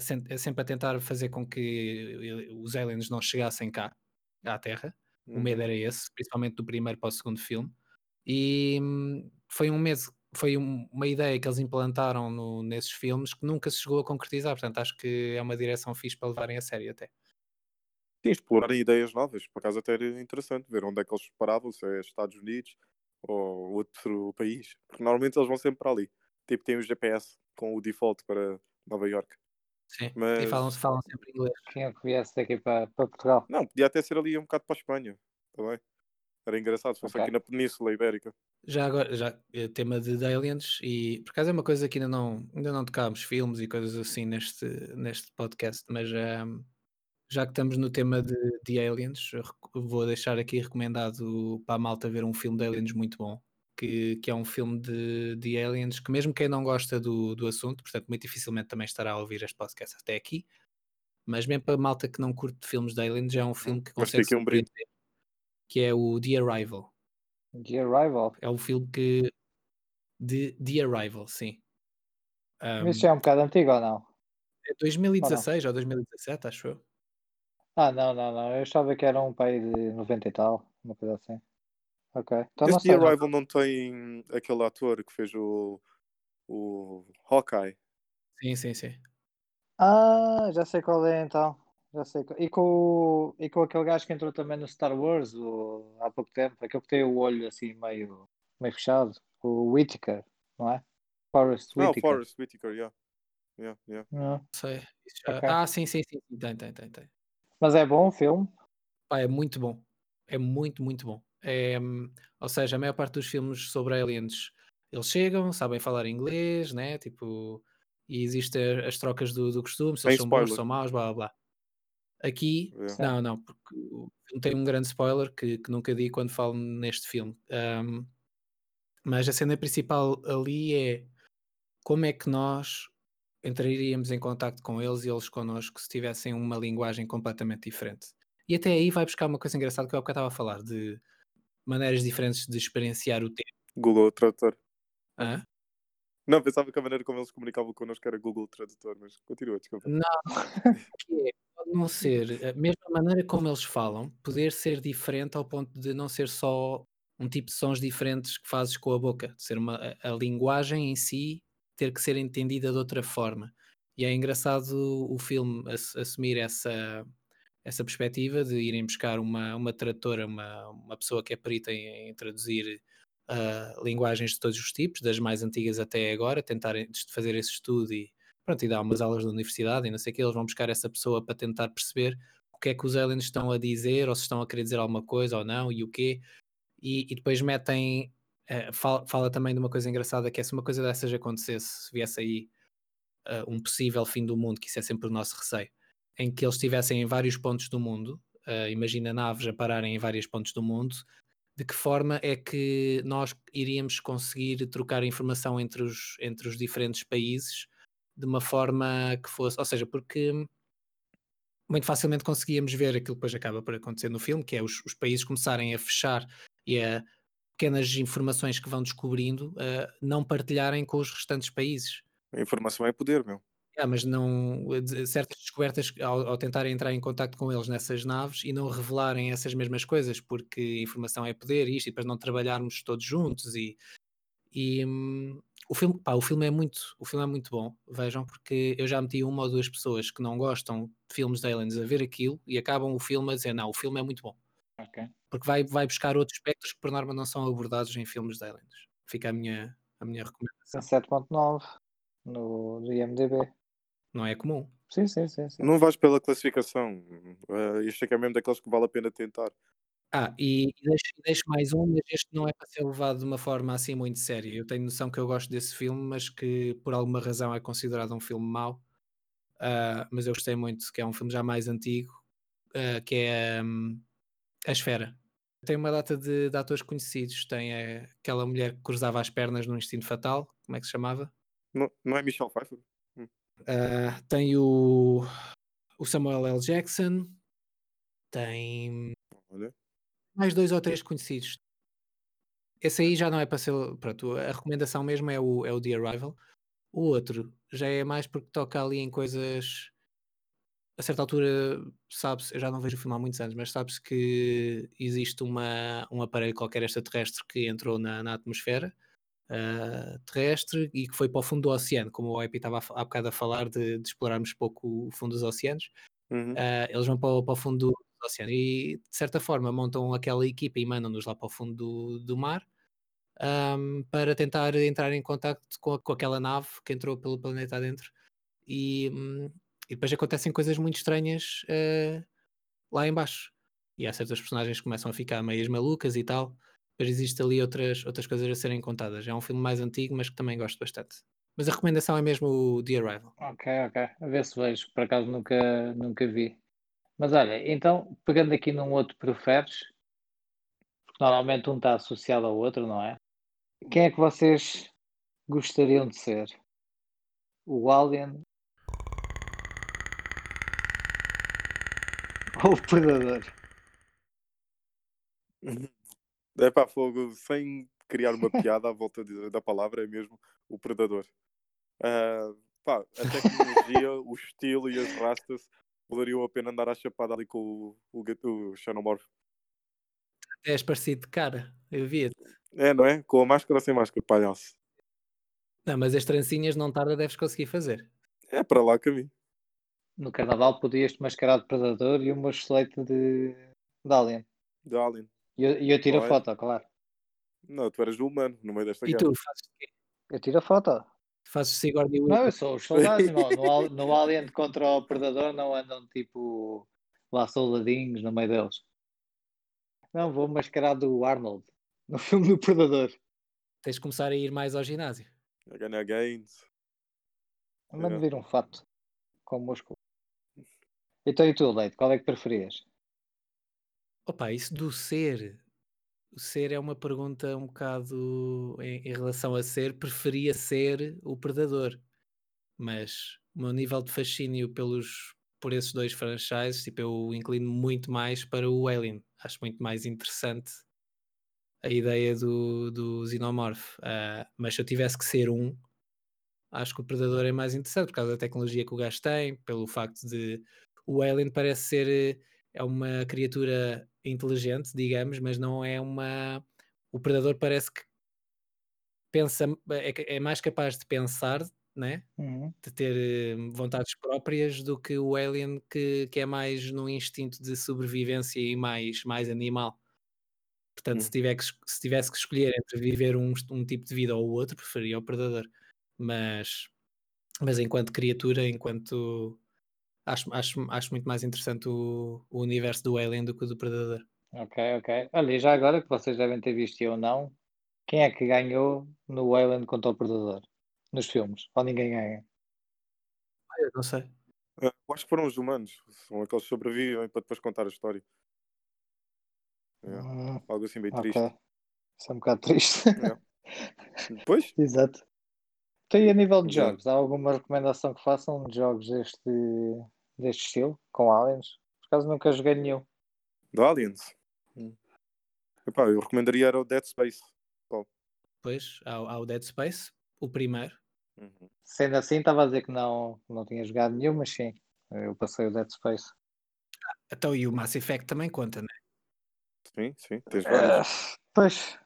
[SPEAKER 3] sen- a sempre a tentar fazer com que eh, os aliens não chegassem cá à Terra. O medo
[SPEAKER 2] Uhum.
[SPEAKER 3] era esse, principalmente do primeiro para o segundo filme. E hum, foi um mês, foi um- uma ideia que eles implantaram no- nesses filmes que nunca se chegou a concretizar. Portanto, acho que é uma direção fixe para levarem a sério até.
[SPEAKER 2] Sim, explorarem ideias novas. Por acaso até era interessante ver onde é que eles paravam, se é Estados Unidos ou outro país. Porque normalmente eles vão sempre para ali. Tipo, tem o GPS com o default para Nova York.
[SPEAKER 3] Sim. E
[SPEAKER 2] Mas-
[SPEAKER 3] falam, falam sempre inglês.
[SPEAKER 4] quem é que viesse daqui para, para Portugal?
[SPEAKER 2] Não, podia até ser ali um bocado para a Espanha. Também. Era engraçado se fosse
[SPEAKER 4] Ok.
[SPEAKER 2] aqui na Península Ibérica.
[SPEAKER 3] Já agora, já eh, tema de, de aliens, e por acaso é uma coisa que ainda não, ainda não tocámos filmes e coisas assim neste, neste podcast, mas ehm, já que estamos no tema de, de aliens, vou deixar aqui recomendado para a malta ver um filme de aliens muito bom, que, que é um filme de, de aliens que mesmo quem não gosta do, do assunto, portanto muito dificilmente também estará a ouvir este podcast até aqui, mas mesmo para a malta que não curte filmes de aliens, é um filme que consegue
[SPEAKER 2] fica um
[SPEAKER 3] que é o The Arrival.
[SPEAKER 4] The Arrival.
[SPEAKER 3] É um filme que. De The Arrival, sim. Um,
[SPEAKER 4] Mas isso já é um bocado antigo ou não?
[SPEAKER 3] é 2016 ou 2017, acho eu.
[SPEAKER 4] Ah, não, não, não. Eu achava que era um pai de 90 e tal, uma coisa assim. Ok. Então não
[SPEAKER 2] Esse. The Arrival não tem aquele ator que fez o, o Hawkeye.
[SPEAKER 3] Sim, sim, sim.
[SPEAKER 4] Ah, já sei qual é então. Já sei. qual- E com, o- e com aquele gajo que entrou também no Star Wars o- há pouco tempo, aquele que tem o olho assim meio, meio fechado, o Whittaker, não é? Forrest
[SPEAKER 2] Não,
[SPEAKER 4] Whitaker.
[SPEAKER 2] Forrest Whitaker, yeah. Yeah, yeah.
[SPEAKER 4] Não.
[SPEAKER 3] Não sei. Isso já-
[SPEAKER 4] Ok.
[SPEAKER 3] Ah, sim, sim, sim. sim, Tem, tem, tem, tem.
[SPEAKER 4] Mas é bom o filme.
[SPEAKER 3] Pá, é muito bom. É muito, muito bom. É, ou seja, a maior parte dos filmes sobre aliens, eles chegam, sabem falar inglês, né? Tipo, e existem as trocas do, do costume, se eles são bons,
[SPEAKER 2] spoiler.
[SPEAKER 3] são maus, blá blá blá. Aqui,
[SPEAKER 2] É.
[SPEAKER 3] não, não, porque tem um grande spoiler que, que nunca digo quando falo neste filme. Um, mas a cena principal ali é como é que nós entraríamos em contacto com eles e eles connosco se tivessem uma linguagem completamente diferente. E até aí vai buscar uma coisa engraçada que eu há bocado estava a falar, de maneiras diferentes de experienciar o tempo.
[SPEAKER 2] Google Tradutor.
[SPEAKER 3] Hã?
[SPEAKER 2] Não, pensava que a maneira como eles comunicavam connosco era Google Tradutor, mas continua, desculpa.
[SPEAKER 3] Não, é, pode não ser, a mesma maneira como eles falam, poder ser diferente ao ponto de não ser só um tipo de sons diferentes que fazes com a boca, de ser uma, a, linguagem em si ter que ser entendida de outra forma. E é engraçado o filme ass- assumir essa, essa perspectiva de irem buscar uma, uma tradutora, uma, uma pessoa que é perita em, em traduzir ah, linguagens de todos os tipos, das mais antigas até agora, tentarem fazer esse estudo e, pronto, e dar umas aulas da universidade e não sei o que, eles vão buscar essa pessoa para tentar perceber o que é que os aliens estão a dizer, ou se estão a querer dizer alguma coisa ou não, e o quê. E, e depois metem, eh, fala, fala também de uma coisa engraçada, que é se uma coisa dessas acontecesse, se viesse aí ah, um possível fim do mundo, que isso é sempre o nosso receio, em que eles estivessem em vários pontos do mundo, ah, imagina naves a pararem em vários pontos do mundo, de que forma é que nós iríamos conseguir trocar informação entre os, entre os diferentes países de uma forma que fosse, ou seja, porque muito facilmente conseguíamos ver aquilo que depois acaba por acontecer no filme, que é os, os países começarem a fechar e a pequenas informações que vão descobrindo a não partilharem com os restantes países.
[SPEAKER 2] A informação é poder, meu.
[SPEAKER 3] Ah, mas não de- certas descobertas ao, ao tentarem entrar em contacto com eles nessas naves e não revelarem essas mesmas coisas, porque informação é poder e isto, e depois não trabalharmos todos juntos e, e hum, o filme, pá, o filme é muito, o filme é muito bom, vejam, porque eu já meti uma ou duas pessoas que não gostam de filmes de aliens a ver aquilo e acabam o filme a dizer, não, o filme é muito bom,
[SPEAKER 4] Ok.
[SPEAKER 3] porque vai, vai buscar outros aspectos que por norma não são abordados em filmes de aliens. Fica a minha, a minha recomendação.
[SPEAKER 4] Tem 7.9 no, no IMDB.
[SPEAKER 3] Não é comum.
[SPEAKER 4] Sim, sim, sim. sim.
[SPEAKER 2] Não vais pela classificação. Uh, isto é que é mesmo daqueles que vale a pena tentar.
[SPEAKER 3] Ah, e, deixo, deixo mais um, mas este não é para ser levado de uma forma assim muito séria. Eu tenho noção que eu gosto desse filme, mas que por alguma razão é considerado um filme mau. Ah, mas eu gostei muito, que é um filme já mais antigo, ah, que é hum, A Esfera. Tem uma data de, de atores conhecidos. Tem aquela mulher que cruzava as pernas no Instinto Fatal, como é que se chamava?
[SPEAKER 2] Não, não é Michelle Pfeiffer?
[SPEAKER 3] Ah, tem o, o Samuel L. Jackson, tem
[SPEAKER 2] Olha.
[SPEAKER 3] mais dois ou três conhecidos. Esse aí já não é para ser. Pronto, a recomendação mesmo é o, é o The Arrival. O outro já é mais porque toca ali em coisas. A certa altura, sabe-se, eu já não vejo o filme há muitos anos, mas sabe-se que existe uma, um aparelho qualquer extraterrestre que entrou na, na atmosfera ah, terrestre e que foi para o fundo do oceano, como o Epi estava há bocado a falar de, de explorarmos pouco o fundo dos oceanos.
[SPEAKER 2] Uhum.
[SPEAKER 3] Ah, eles vão para o, para o fundo do oceano e, de certa forma, montam aquela equipa e mandam-nos lá para o fundo do, do mar ahm, para tentar entrar em contacto com, com aquela nave que entrou pelo planeta adentro. E, hum, e depois acontecem coisas muito estranhas ah, lá embaixo. E há certas personagens que começam a ficar meias malucas e tal. Depois existem ali outras, outras coisas a serem contadas. É um filme mais antigo, mas que também gosto bastante. Mas a recomendação é mesmo o The Arrival.
[SPEAKER 4] Ok, ok. A ver se vejo. Por acaso nunca, nunca vi. Mas olha, então, pegando aqui num outro preferes, porque normalmente um está associado ao outro, não é? Quem é que vocês gostariam de ser? O Alien ou o Predador?
[SPEAKER 2] É pá, fogo, sem criar uma piada à volta de- da palavra, é mesmo o predador. Ah, pá, a tecnologia, o estilo e as rastas valeriam a pena andar à chapada ali com o, o, o Xenomorph.
[SPEAKER 3] És parecido de cara, eu vi
[SPEAKER 2] É, não é? Com a máscara ou sem máscara, palhaço.
[SPEAKER 3] Não, mas as trancinhas não tarda deves conseguir fazer.
[SPEAKER 2] É para lá que a mim.
[SPEAKER 4] No carnaval podias-te mascarar de Predador e o meu estilete de, de Alien.
[SPEAKER 2] De Alien.
[SPEAKER 4] E eu, e eu tiro a foto, claro.
[SPEAKER 2] Não, tu eras o humano no meio desta
[SPEAKER 3] E
[SPEAKER 2] guerra.
[SPEAKER 3] tu, fazes o quê?
[SPEAKER 4] Eu tiro a foto.
[SPEAKER 3] Fazes Sigourney
[SPEAKER 4] Não,
[SPEAKER 3] Weaver?
[SPEAKER 4] eu sou os soldados. No, no, no Alien contra o Predador não andam tipo lá soldadinhos no meio deles. Não, vou mascarar do Arnold no filme do Predador.
[SPEAKER 3] Tens de começar a ir mais ao ginásio.
[SPEAKER 2] A ganhar gains.
[SPEAKER 4] Manda
[SPEAKER 2] É.
[SPEAKER 4] vir um fato com músculo. Então e tu, Leite, qual é que preferias?
[SPEAKER 3] Opa, isso do ser. O ser é uma pergunta um bocado em, em relação a ser. Preferia ser o predador. Mas o meu nível de fascínio pelos, por esses dois franchises, tipo, eu inclino muito mais para o Alien. Acho muito mais interessante a ideia do, do Xenomorph. Ah, mas se eu tivesse que ser um, acho que o Predador é mais interessante por causa da tecnologia que o gajo tem, pelo facto de o Alien parece ser eh, é uma criatura inteligente, digamos, mas não é uma. O Predador parece que pensa, é, é mais capaz de pensar, né?
[SPEAKER 4] Uhum.
[SPEAKER 3] de ter eh, vontades próprias do que o Alien que, que é mais no instinto de sobrevivência e mais, mais animal. Portanto, se,
[SPEAKER 2] Hum.
[SPEAKER 3] tiver que, se tivesse que escolher entre viver um, um tipo de vida ou o outro, preferia o Predador. Mas, mas enquanto criatura, enquanto. Acho, acho, acho muito mais interessante o, o universo do Alien do que o do Predador.
[SPEAKER 4] Ok, ok. Olha, e já agora que vocês devem ter visto eu não, quem é que ganhou no Alien contra o Predador? Nos filmes? Ou ninguém ganha?
[SPEAKER 3] Eu não sei.
[SPEAKER 2] Ah, eu acho que foram os humanos. São aqueles que sobrevivem para depois contar a história. É,
[SPEAKER 4] Hum,
[SPEAKER 2] Algo assim bem
[SPEAKER 4] ok.
[SPEAKER 2] triste.
[SPEAKER 4] Isso é um bocado triste.
[SPEAKER 2] É. Depois,
[SPEAKER 4] Exato. Então, e a nível de jogos, há alguma recomendação que façam de jogos deste, deste estilo, com aliens? Por acaso nunca joguei nenhum.
[SPEAKER 2] do Aliens. Hum. Epá, eu recomendaria era o Dead Space.
[SPEAKER 3] Depois há, o- há o Dead Space, o primeiro.
[SPEAKER 2] Uhum.
[SPEAKER 4] Sendo assim, estava a dizer que não, não tinha jogado nenhum, mas sim, eu passei o Dead Space.
[SPEAKER 3] Então, e o Mass Effect também conta, né?
[SPEAKER 2] Sim, sim, tens vários.
[SPEAKER 4] Ah, pois,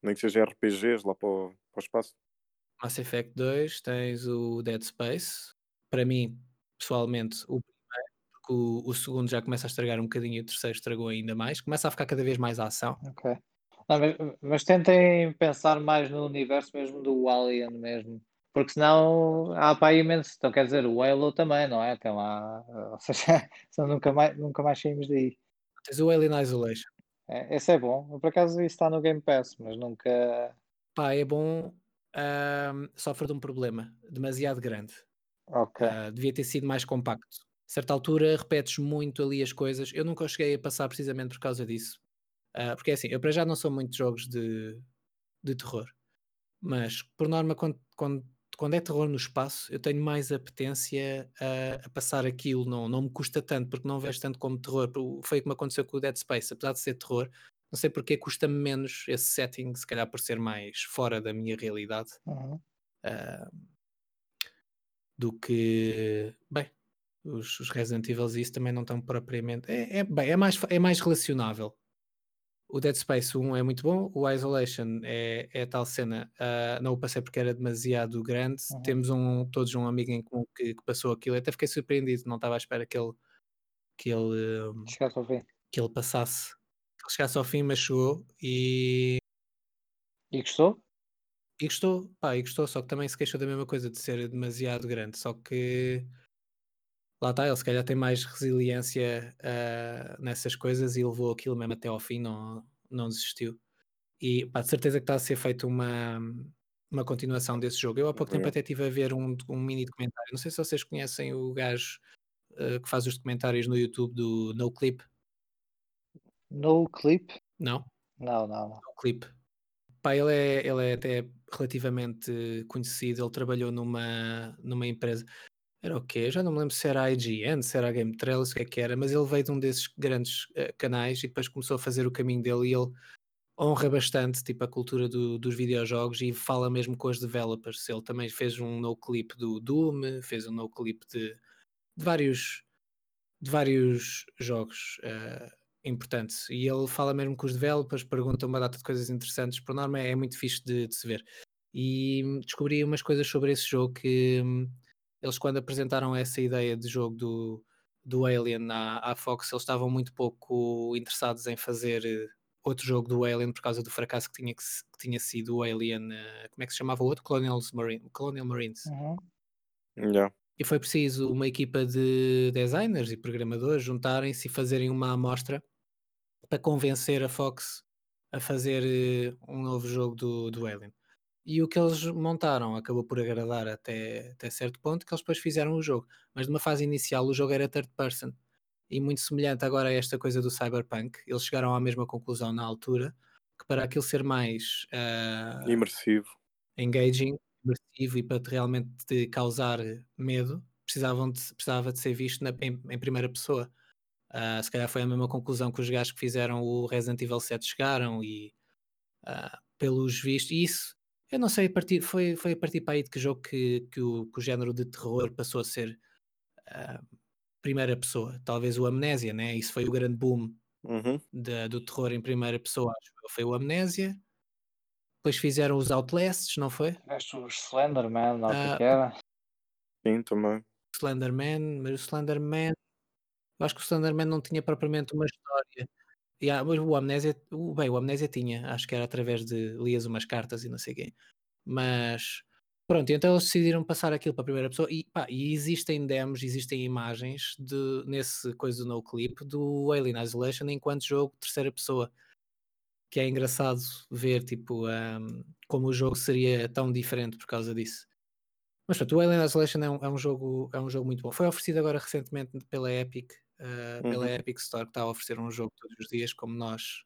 [SPEAKER 2] Nem que seja RPGs lá para o, para o espaço.
[SPEAKER 3] Mass Effect 2, tens o Dead Space. Para mim, pessoalmente, o primeiro, porque o, o segundo já começa a estragar um bocadinho e o terceiro estragou ainda mais. Começa a ficar cada vez mais a ação.
[SPEAKER 4] ok. Não, mas, mas tentem pensar mais no universo mesmo do Alien mesmo. Porque senão há para aí imenso. Então quer dizer, o Halo também, não é? Tem lá. Ou seja, senão nunca mais, nunca mais saímos daí.
[SPEAKER 3] Tens o Alien Isolation.
[SPEAKER 4] É, esse é bom. Por acaso isso está no Game Pass, mas nunca.
[SPEAKER 3] Pá, é bom, sofre de um problema demasiado grande.
[SPEAKER 4] Ok.
[SPEAKER 3] Ah, devia ter sido mais compacto. A certa altura repetes muito ali as coisas. Eu nunca cheguei a passar precisamente por causa disso. Ah, porque é assim, eu para já não sou muito de jogos de, de terror. Mas por norma, quando, quando, quando é terror no espaço, eu tenho mais apetência a, a passar aquilo. Não, não me custa tanto, porque não vejo tanto como terror. Foi o que me aconteceu com o Dead Space. Apesar de ser terror, não sei porque custa-me menos esse setting, se calhar por ser mais fora da minha realidade
[SPEAKER 4] Uhum.
[SPEAKER 3] ah, do que bem os, os Resident Evil e isso também não estão propriamente é, é, bem, é, mais, é mais relacionável o Dead Space 1 é muito bom o Isolation é, é tal cena ah, não o passei porque era demasiado grande
[SPEAKER 4] Uhum.
[SPEAKER 3] temos um, todos um amigo em comum que, que passou aquilo até fiquei surpreendido não estava à espera que ele que ele, que ele passasse ele chegasse ao fim mas chegou e
[SPEAKER 4] E gostou?
[SPEAKER 3] E gostou, pá, e gostou, só que também se queixou da mesma coisa, de ser demasiado grande. Só que lá está, ele se calhar tem mais resiliência ah, nessas coisas e levou aquilo mesmo até ao fim, não, não desistiu. E pá, de certeza que está a ser feita uma, uma continuação desse jogo. Eu há pouco tempo até estive a ver um, um mini documentário. Não sei se vocês conhecem o gajo ah, que faz os documentários no YouTube do No Clip.
[SPEAKER 4] No clip?
[SPEAKER 3] Não?
[SPEAKER 4] Não, não, não.
[SPEAKER 3] o clipe. Pá, ele é, ele é até relativamente conhecido, ele trabalhou numa, numa empresa, era o quê? Eu já não me lembro se era a IGN, se era a Game Trailers, o que é que era, mas ele veio de um desses grandes eh, canais e depois começou a fazer o caminho dele e ele honra bastante tipo, a cultura do- dos videojogos e fala mesmo com os developers. Ele também fez um no clip do Doom, fez um no clip de, de vários de vários jogos eh, importantes e ele fala mesmo com os developers, pergunta uma data de coisas interessantes, por norma é muito fixe de, de se ver. E hum, descobri umas coisas sobre esse jogo que hum, eles quando apresentaram essa ideia de jogo do, do Alien à, à Fox, eles estavam muito pouco interessados em fazer eh, outro jogo do Alien por causa do fracasso que tinha, que, que tinha sido o Alien, eh, como é que se chamava o outro? Colonial, Marine, Colonial Marines.
[SPEAKER 4] Uhum.
[SPEAKER 2] Yeah.
[SPEAKER 3] E foi preciso uma equipa de designers e programadores juntarem-se e fazerem uma amostra para convencer a Fox a fazer eh, um novo jogo do, do Alien. E o que eles montaram acabou por agradar até, até certo ponto, que eles depois fizeram o jogo. Mas numa fase inicial o jogo era third person. E muito semelhante agora a esta coisa do Cyberpunk, eles chegaram à mesma conclusão na altura, que para aquilo ser mais uh,
[SPEAKER 2] Imersivo.
[SPEAKER 3] engaging, imersivo e para te realmente te causar medo, precisavam de, precisava de ser visto na, em, em, primeira pessoa. Uh, se calhar foi a mesma conclusão que os gajos que fizeram o Resident Evil 7 chegaram e uh, pelos vistos, isso eu não sei, a partir, foi, foi a partir para aí de que jogo que, que, o, que o género de terror passou a ser uh, primeira pessoa. Talvez o Amnésia, né? Isso foi o grande boom
[SPEAKER 2] uhum.
[SPEAKER 3] de, do terror em primeira pessoa. Foi o Amnésia. Depois fizeram os Outlasts, não foi?
[SPEAKER 4] Acho os Slenderman, não
[SPEAKER 3] Ah,
[SPEAKER 4] que era.
[SPEAKER 2] Sim, também.
[SPEAKER 3] Slenderman, mas o Slenderman. Eu acho que o Slenderman não tinha propriamente uma história. Yeah, mas o Amnésia, o, bem, o Amnésia tinha, acho que era através de lias umas cartas e não sei quem. Mas pronto, então eles decidiram passar aquilo para a primeira pessoa e, pá, e existem demos, existem imagens de, nesse coisa do no clip do Alien Isolation enquanto jogo terceira pessoa. Que é engraçado ver tipo um, como o jogo seria tão diferente por causa disso. Mas pronto, o Alien Isolation é um, é um, jogo, é um jogo muito bom. Foi oferecido agora recentemente pela Epic uh, pela
[SPEAKER 2] Uhum.
[SPEAKER 3] Epic Store que está a oferecer um jogo todos os dias, como nós,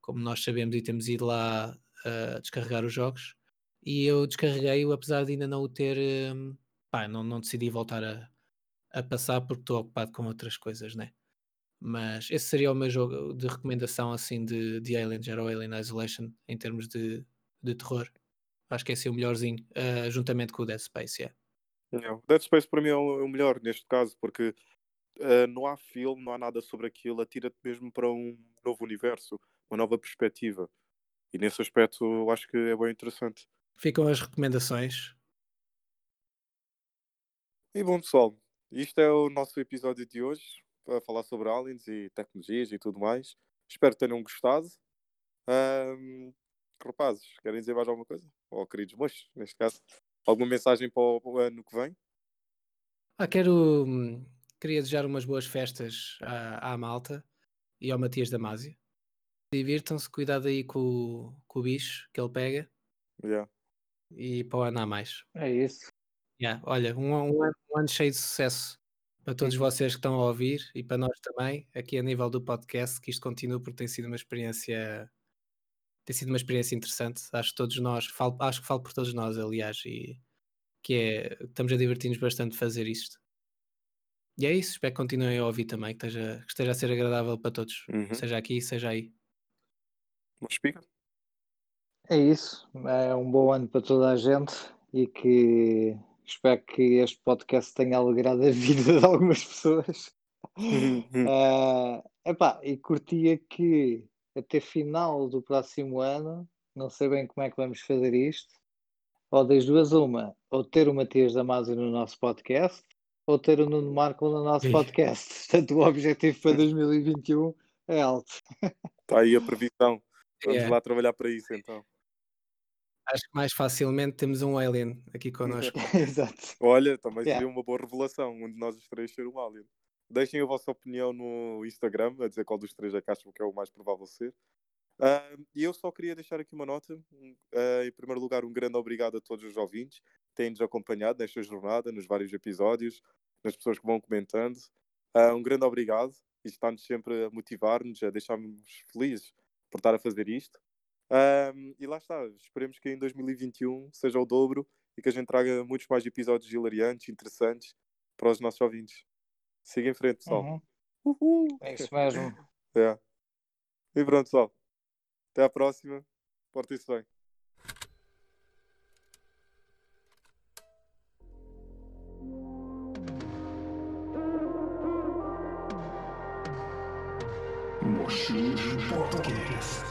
[SPEAKER 3] como nós sabemos e temos ido lá uh, descarregar os jogos. E eu descarreguei-o, apesar de ainda não o ter. Um, pá, não, não decidi voltar a, a passar porque estou ocupado com outras coisas, né? Mas esse seria o meu jogo de recomendação assim de, de Aliens, era o Alien Isolation, em termos de, de terror. Acho que esse é o melhorzinho, uh, juntamente com o Dead Space, yeah.
[SPEAKER 2] Yeah. Dead Space para mim é o, é o melhor neste caso, porque uh, não há filme, não há nada sobre aquilo, atira-te mesmo para um novo universo, uma nova perspectiva. E nesse aspecto eu acho que é bem interessante.
[SPEAKER 3] Ficam as recomendações.
[SPEAKER 2] E bom pessoal, isto é o nosso episódio de hoje, para falar sobre aliens e tecnologias e tudo mais. Espero que tenham gostado. Um, rapazes, querem dizer mais alguma coisa? Ou queridos moços, neste caso, alguma mensagem para o, para o ano que vem?
[SPEAKER 3] Ah, quero. Queria desejar umas boas festas à, à malta e ao Matias Damasio. Divirtam-se, cuidado aí com, o- com o bicho que ele pega
[SPEAKER 2] Yeah.
[SPEAKER 3] e para o ano há mais.
[SPEAKER 4] É isso.
[SPEAKER 3] Yeah, olha, um, um ano, um ano cheio de sucesso para todos vocês que estão a ouvir e para nós também, aqui a nível do podcast, que isto continue porque tem sido uma experiência tem sido uma experiência interessante. Acho que todos nós, falo- acho que falo por todos nós, aliás, e que é, estamos a divertir-nos bastante de fazer isto. E é isso, espero que continuem a ouvir também, que esteja, que esteja a ser agradável para todos,
[SPEAKER 2] Uhum.
[SPEAKER 3] seja aqui, seja aí.
[SPEAKER 2] Mas pica?
[SPEAKER 4] É isso. É um bom ano para toda a gente e que espero que este podcast tenha alegrado a vida de algumas pessoas. Ah, epá, e curtia que até final do próximo ano, não sei bem como é que vamos fazer isto, ou das duas uma, ou ter o Matias Damasio no nosso podcast, ou ter o Nuno Marco no nosso
[SPEAKER 3] Ih.
[SPEAKER 4] podcast. Portanto, o objetivo para 2021 é alto.
[SPEAKER 2] Está aí a previsão. Vamos
[SPEAKER 3] É.
[SPEAKER 2] lá trabalhar para isso então.
[SPEAKER 3] Acho que mais facilmente temos um alien aqui connosco.
[SPEAKER 4] Exato.
[SPEAKER 2] Olha, também
[SPEAKER 4] Yeah.
[SPEAKER 2] seria uma boa revelação, um de nós os três ser um alien. Deixem a vossa opinião no Instagram, a dizer qual dos três é que acham que é o mais provável ser. E eu só queria deixar aqui uma nota. Ah, em primeiro lugar, um grande obrigado a todos os ouvintes que têm-nos acompanhado nesta jornada, nos vários episódios, nas pessoas que vão comentando. Ah, um grande obrigado. Isto está-nos sempre a motivar-nos, a deixar-nos felizes por estar a fazer isto. Ah, e lá está, esperemos que em 2021 seja o dobro e que a gente traga muitos mais episódios hilariantes, interessantes para os nossos ouvintes. Siga em frente, pessoal.
[SPEAKER 4] Uhum.
[SPEAKER 2] Uhul.
[SPEAKER 4] É isso mesmo.
[SPEAKER 2] É. E pronto, pessoal. Até à próxima. Portem-se bem.
[SPEAKER 1] Mochilas Podcast.